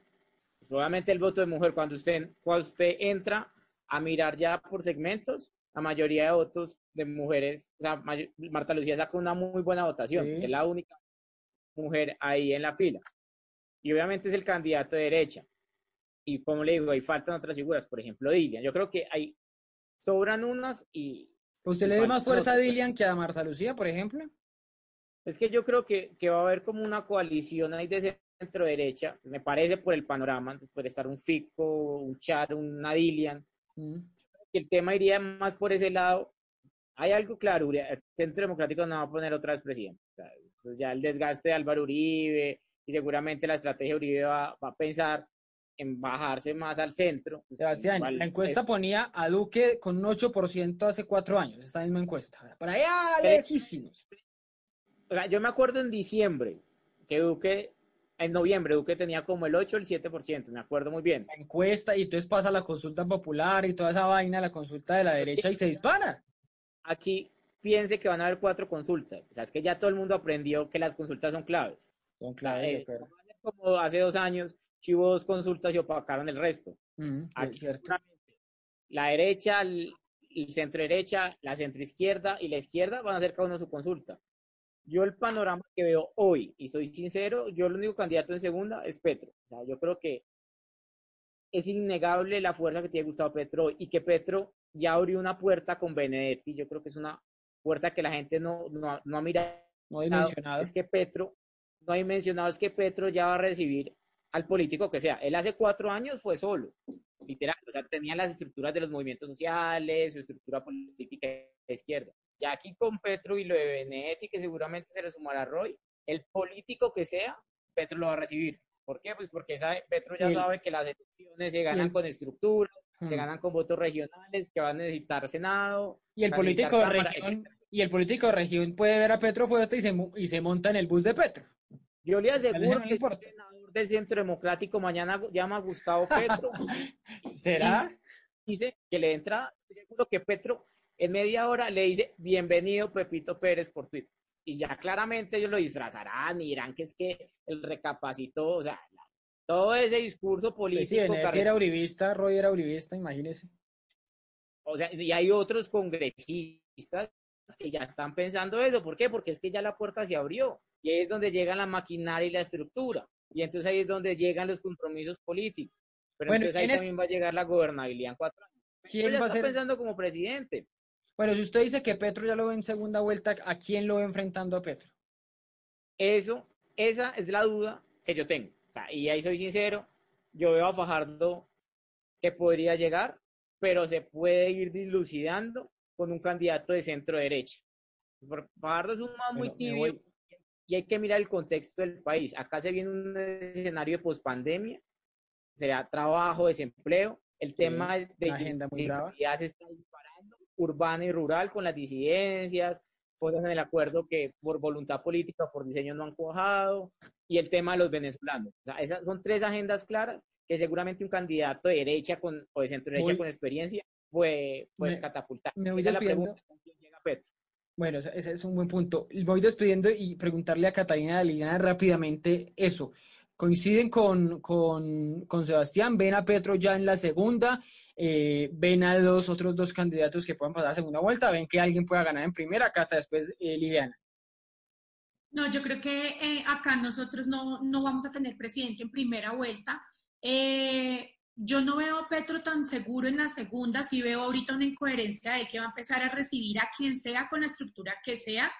pues, obviamente el voto de mujer. Cuando usted, cuando usted entra a mirar ya por segmentos, la mayoría de votos de mujeres, o sea, Marta Lucía sacó una muy buena votación. Sí. Es la única mujer ahí en la fila. Y obviamente es el candidato de derecha. Y como le digo, ahí faltan otras figuras, por ejemplo, Dilian. Yo creo que hay, sobran unas y ¿Usted Y le da más fuerza a otras. Dilian que a Marta Lucía, por ejemplo? Es que yo creo que, que va a haber como una coalición ahí de centro derecha, me parece por el panorama, puede estar un Fico, un Char, un Dilian, Mm. el tema iría más por ese lado. Hay algo claro, el Centro Democrático no va a poner otra vez presidente. Pues ya el desgaste de Álvaro Uribe y seguramente la estrategia de Uribe va, va a pensar en bajarse más al centro. Sebastián, la encuesta eh, ponía a Duque con un 8% hace cuatro años, esta misma encuesta. Para allá, lejísimos. o sea, yo me acuerdo en diciembre que Duque, en noviembre, Duque tenía como el 8 o el 7%, me acuerdo muy bien. La encuesta y entonces pasa la consulta popular y toda esa vaina, la consulta de la derecha y se dispara. aquí piense que van a haber cuatro consultas. O sea, es que ya todo el mundo aprendió que las consultas son claves. Son Eh, claves, pero... Como hace dos años que hubo dos consultas y opacaron el resto. Mm, Aquí, cierto. seguramente, la derecha, el, el centro derecha, la centro izquierda y la izquierda van a hacer cada uno su consulta. Yo el panorama que veo hoy, y soy sincero, yo el único candidato en segunda es Petro. O sea, yo creo que es innegable la fuerza que tiene Gustavo Petro y que Petro ya abrió una puerta con Benedetti. Yo creo que es una puerta que la gente no, no, no ha mirado. No he mencionado. Es que Petro, no hay mencionado, es que Petro ya va a recibir al político que sea. Él hace cuatro años fue solo, literal. O sea, tenía las estructuras de los movimientos sociales, su estructura política de izquierda. Ya aquí con Petro y lo de Benedetti, que seguramente se le sumará a Roy, el político que sea, Petro lo va a recibir. ¿Por qué? Pues porque sabe, Petro ya sabe que las elecciones se ganan con estructuras, se ganan con votos regionales, que van a necesitar Senado. Y el político de Cámara, región, etcétera. Y el político de región puede ver a Petro fuerte y se, y se monta en el bus de Petro. Yo le aseguro que el senador del Centro Democrático mañana llama a Gustavo [LAUGHS] Petro, ¿Será? dice que le entra, estoy seguro que Petro en media hora le dice bienvenido Pepito Pérez por Twitter. Y ya claramente ellos lo disfrazarán y dirán que es que el recapacitó, o sea, todo ese discurso Pues sí, político. Benedetti carre- era uribista, Roy era uribista, imagínese. o sea, y hay otros congresistas que ya están pensando eso. ¿Por qué? Porque es que ya la puerta se abrió y ahí es donde llega la maquinaria y la estructura. Y entonces ahí es donde llegan los compromisos políticos. Pero Bueno, entonces ahí ¿quién es- también va a llegar la gobernabilidad en cuatro años. ¿Quién ya va a está ser? pensando como presidente. Bueno, si usted dice que Petro ya lo ve en segunda vuelta, ¿a quién lo ve enfrentando a Petro? Eso, esa es la duda que yo tengo. O sea, y ahí soy sincero, yo veo a Fajardo que podría llegar, pero se puede ir dilucidando con un candidato de centro derecha. Fajardo es un man muy Bueno, tibio y hay que mirar el contexto del país. Acá se viene un escenario de pospandemia, será trabajo, desempleo, el tema de muy brava. inseguridad se está disparando, urbana y rural con las disidencias, cosas en el acuerdo que por voluntad política, por diseño no han cuajado, y el tema de los venezolanos. O sea, esas son tres agendas claras que seguramente un candidato de derecha con, o de centro derecha Voy- con experiencia puede, puede Me- catapultar. me voy Esa es la pregunta. Bueno, ese ese es un buen punto. Voy despidiendo y preguntarle a Catalina de Liliana rápidamente eso. ¿Coinciden con, con, con Sebastián? ¿Ven a Petro ya en la segunda? Eh, ¿Ven a los otros dos candidatos que puedan pasar a segunda vuelta? ¿Ven que alguien pueda ganar en primera? Cata, después eh, Liliana. No, yo creo que eh, acá nosotros no, no vamos a tener presidente en primera vuelta. Eh, yo no veo a Petro tan seguro en la segunda, sí veo ahorita una incoherencia de que va a empezar a recibir a quien sea con la estructura que sea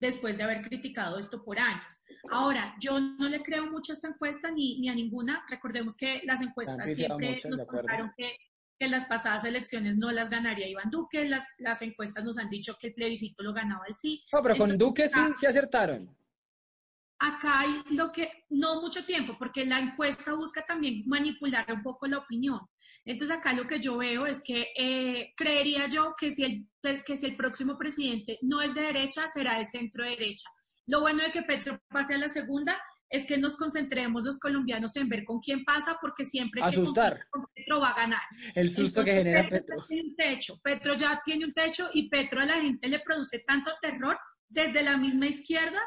después de haber criticado esto por años. Ahora, yo no le creo mucho a esta encuesta ni, ni a ninguna. Recordemos que las encuestas siempre mucho, nos contaron que, que las pasadas elecciones no las ganaría Iván Duque, las, las encuestas nos han dicho que el plebiscito lo ganaba el sí. No, pero con Duque sí, acá- sí acertaron. Acá hay lo que, no mucho tiempo, porque la encuesta busca también manipular un poco la opinión. Entonces acá lo que yo veo es que eh, creería yo que si, el, pues, que si el próximo presidente no es de derecha, será de centro derecha. Lo bueno de que Petro pase a la segunda es que nos concentremos los colombianos en ver con quién pasa, porque siempre que Asustar. compita con Petro va a ganar. El susto que Entonces, genera Petro Petro. tiene un techo, Petro ya tiene un techo y Petro a la gente le produce tanto terror desde la misma izquierda,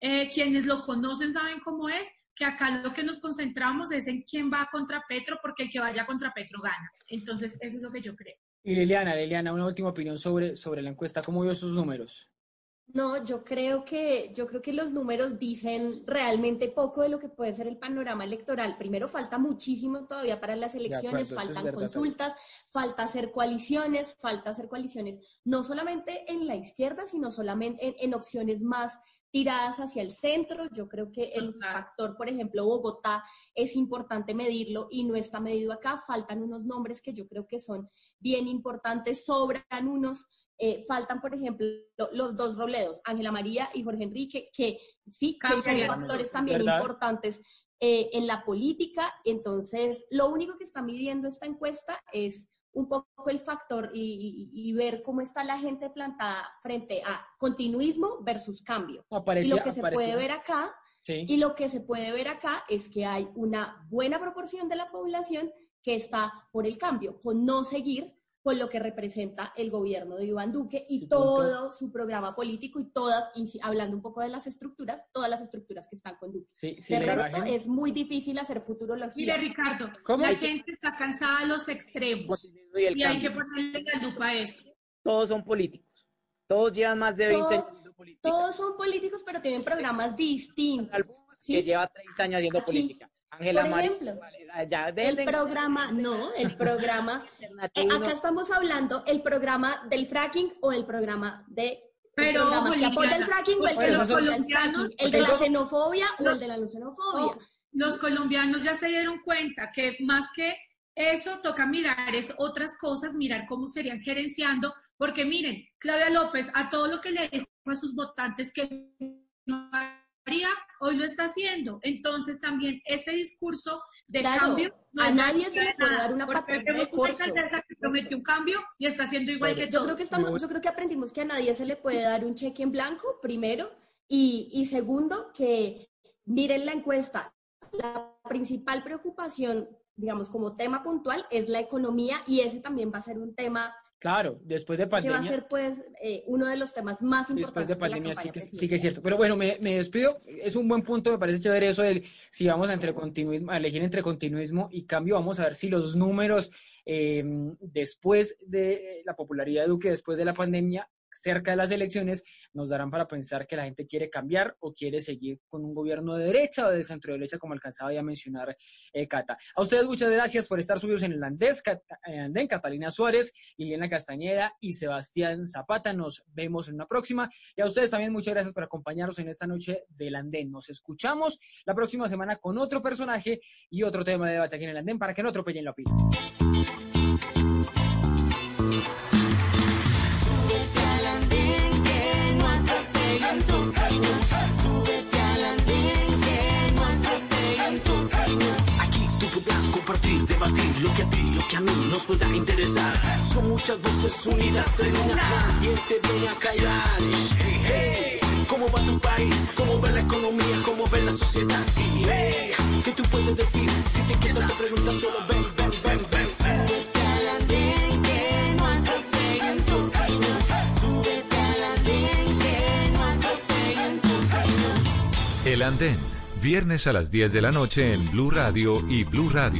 eh, quienes lo conocen saben cómo es, que acá lo que nos concentramos es en quién va contra Petro, porque el que vaya contra Petro gana. Entonces, eso es lo que yo creo. Y Liliana, Liliana, una última opinión sobre, sobre la encuesta. ¿Cómo vio sus números? No, yo creo que yo creo que los números dicen realmente poco de lo que puede ser el panorama electoral. Primero falta muchísimo todavía para las elecciones, acuerdo, es faltan verdad consultas, falta hacer coaliciones, falta hacer coaliciones no solamente en la izquierda, sino solamente en, en opciones más tiradas hacia el centro. Yo creo que el factor, por ejemplo, Bogotá es importante medirlo y no está medido acá. Faltan unos nombres que yo creo que son bien importantes, sobran unos. Eh, faltan, por ejemplo, los dos Robledos, Ángela María y Jorge Enrique, que sí, que son factores también ¿Verdad? importantes eh, en la política. Entonces, lo único que está midiendo esta encuesta es un poco el factor y, y- y ver cómo está la gente plantada frente a continuismo versus cambio. y lo que se aparecía- puede ver acá Sí. y lo que se puede ver acá es que hay una buena proporción de la población que está por el cambio, con no seguir con lo que representa el gobierno de Iván Duque y Y todo su programa político y todas, insi- hablando un poco de las estructuras, todas las estructuras que están con Duque. Sí, sí, de resto, imagen. es muy difícil hacer futurología. Mire, Ricardo, ¿Cómo? la gente está cansada de los extremos Y y hay que ponerle la lupa a eso. Todos son políticos. Todos llevan más de 20 Todo- años haciendo política. Todos son políticos, pero tienen programas distintos. ¿sí? que lleva 30 años haciendo Aquí, política. Ángela por María, ejemplo, ya, El programa, no, el programa [LAUGHS] Eh, acá estamos hablando el programa del fracking o el programa de el Pero, programa que apoya el fracking o el que no los apoya el colombianos- fracking, el de la xenofobia o el de la no xenofobia. Los colombianos ya se dieron cuenta que más que eso toca mirar es otras cosas, mirar cómo serían gerenciando, porque miren, Claudia López a todo lo que le dijo a sus votantes que no hoy lo está haciendo. Entonces también ese discurso de Claro, cambio no a nadie se le de puede dar una patente de corso. que prometió un cambio y está haciendo igual que Yo todos. creo que estamos, yo creo que aprendimos que a nadie se le puede dar un cheque en blanco, primero, y, y segundo, que miren la encuesta. La principal preocupación, digamos, como tema puntual, es la economía, y ese también va a ser un tema Claro, después de Ese va a pandemia. ser, pues, eh, uno de los temas más Después importantes de la pandemia sí que, sí que es cierto. Pero bueno, me, me despido. Es un buen punto, me parece chévere eso del si vamos a, entre continuismo, a elegir entre continuismo y cambio. Vamos a ver si los números eh, después de la popularidad de Duque, después de la pandemia, cerca de las elecciones nos darán para pensar que la gente quiere cambiar o quiere seguir con un gobierno de derecha o de centro derecha, como alcanzaba ya a mencionar eh, Cata. A ustedes muchas gracias por estar subidos en el andés, eh, andén, Catalina Suárez, Liliana Castañeda y Sebastián Zapata. Nos vemos en una próxima. Y a ustedes también muchas gracias por acompañarnos en esta noche del andén. Nos escuchamos la próxima semana con otro personaje y otro tema de debate aquí en el andén para que no atropellen la opinión. Compartir, debatir lo que a ti, lo que a mí nos pueda interesar. Son muchas voces unidas en una. Nadie te viene a callar. Hey, ¿cómo va tu país? ¿Cómo va la economía? ¿Cómo va la sociedad? Hey, ¿qué tú puedes decir? Si te quedas te preguntas solo ven, ven, ven, ven. Que no atropellen tu opinión. Súbete al andén que no atropellen tu opinión. El Andén, viernes a las 10 de la noche en Blue Radio y bluradio.com.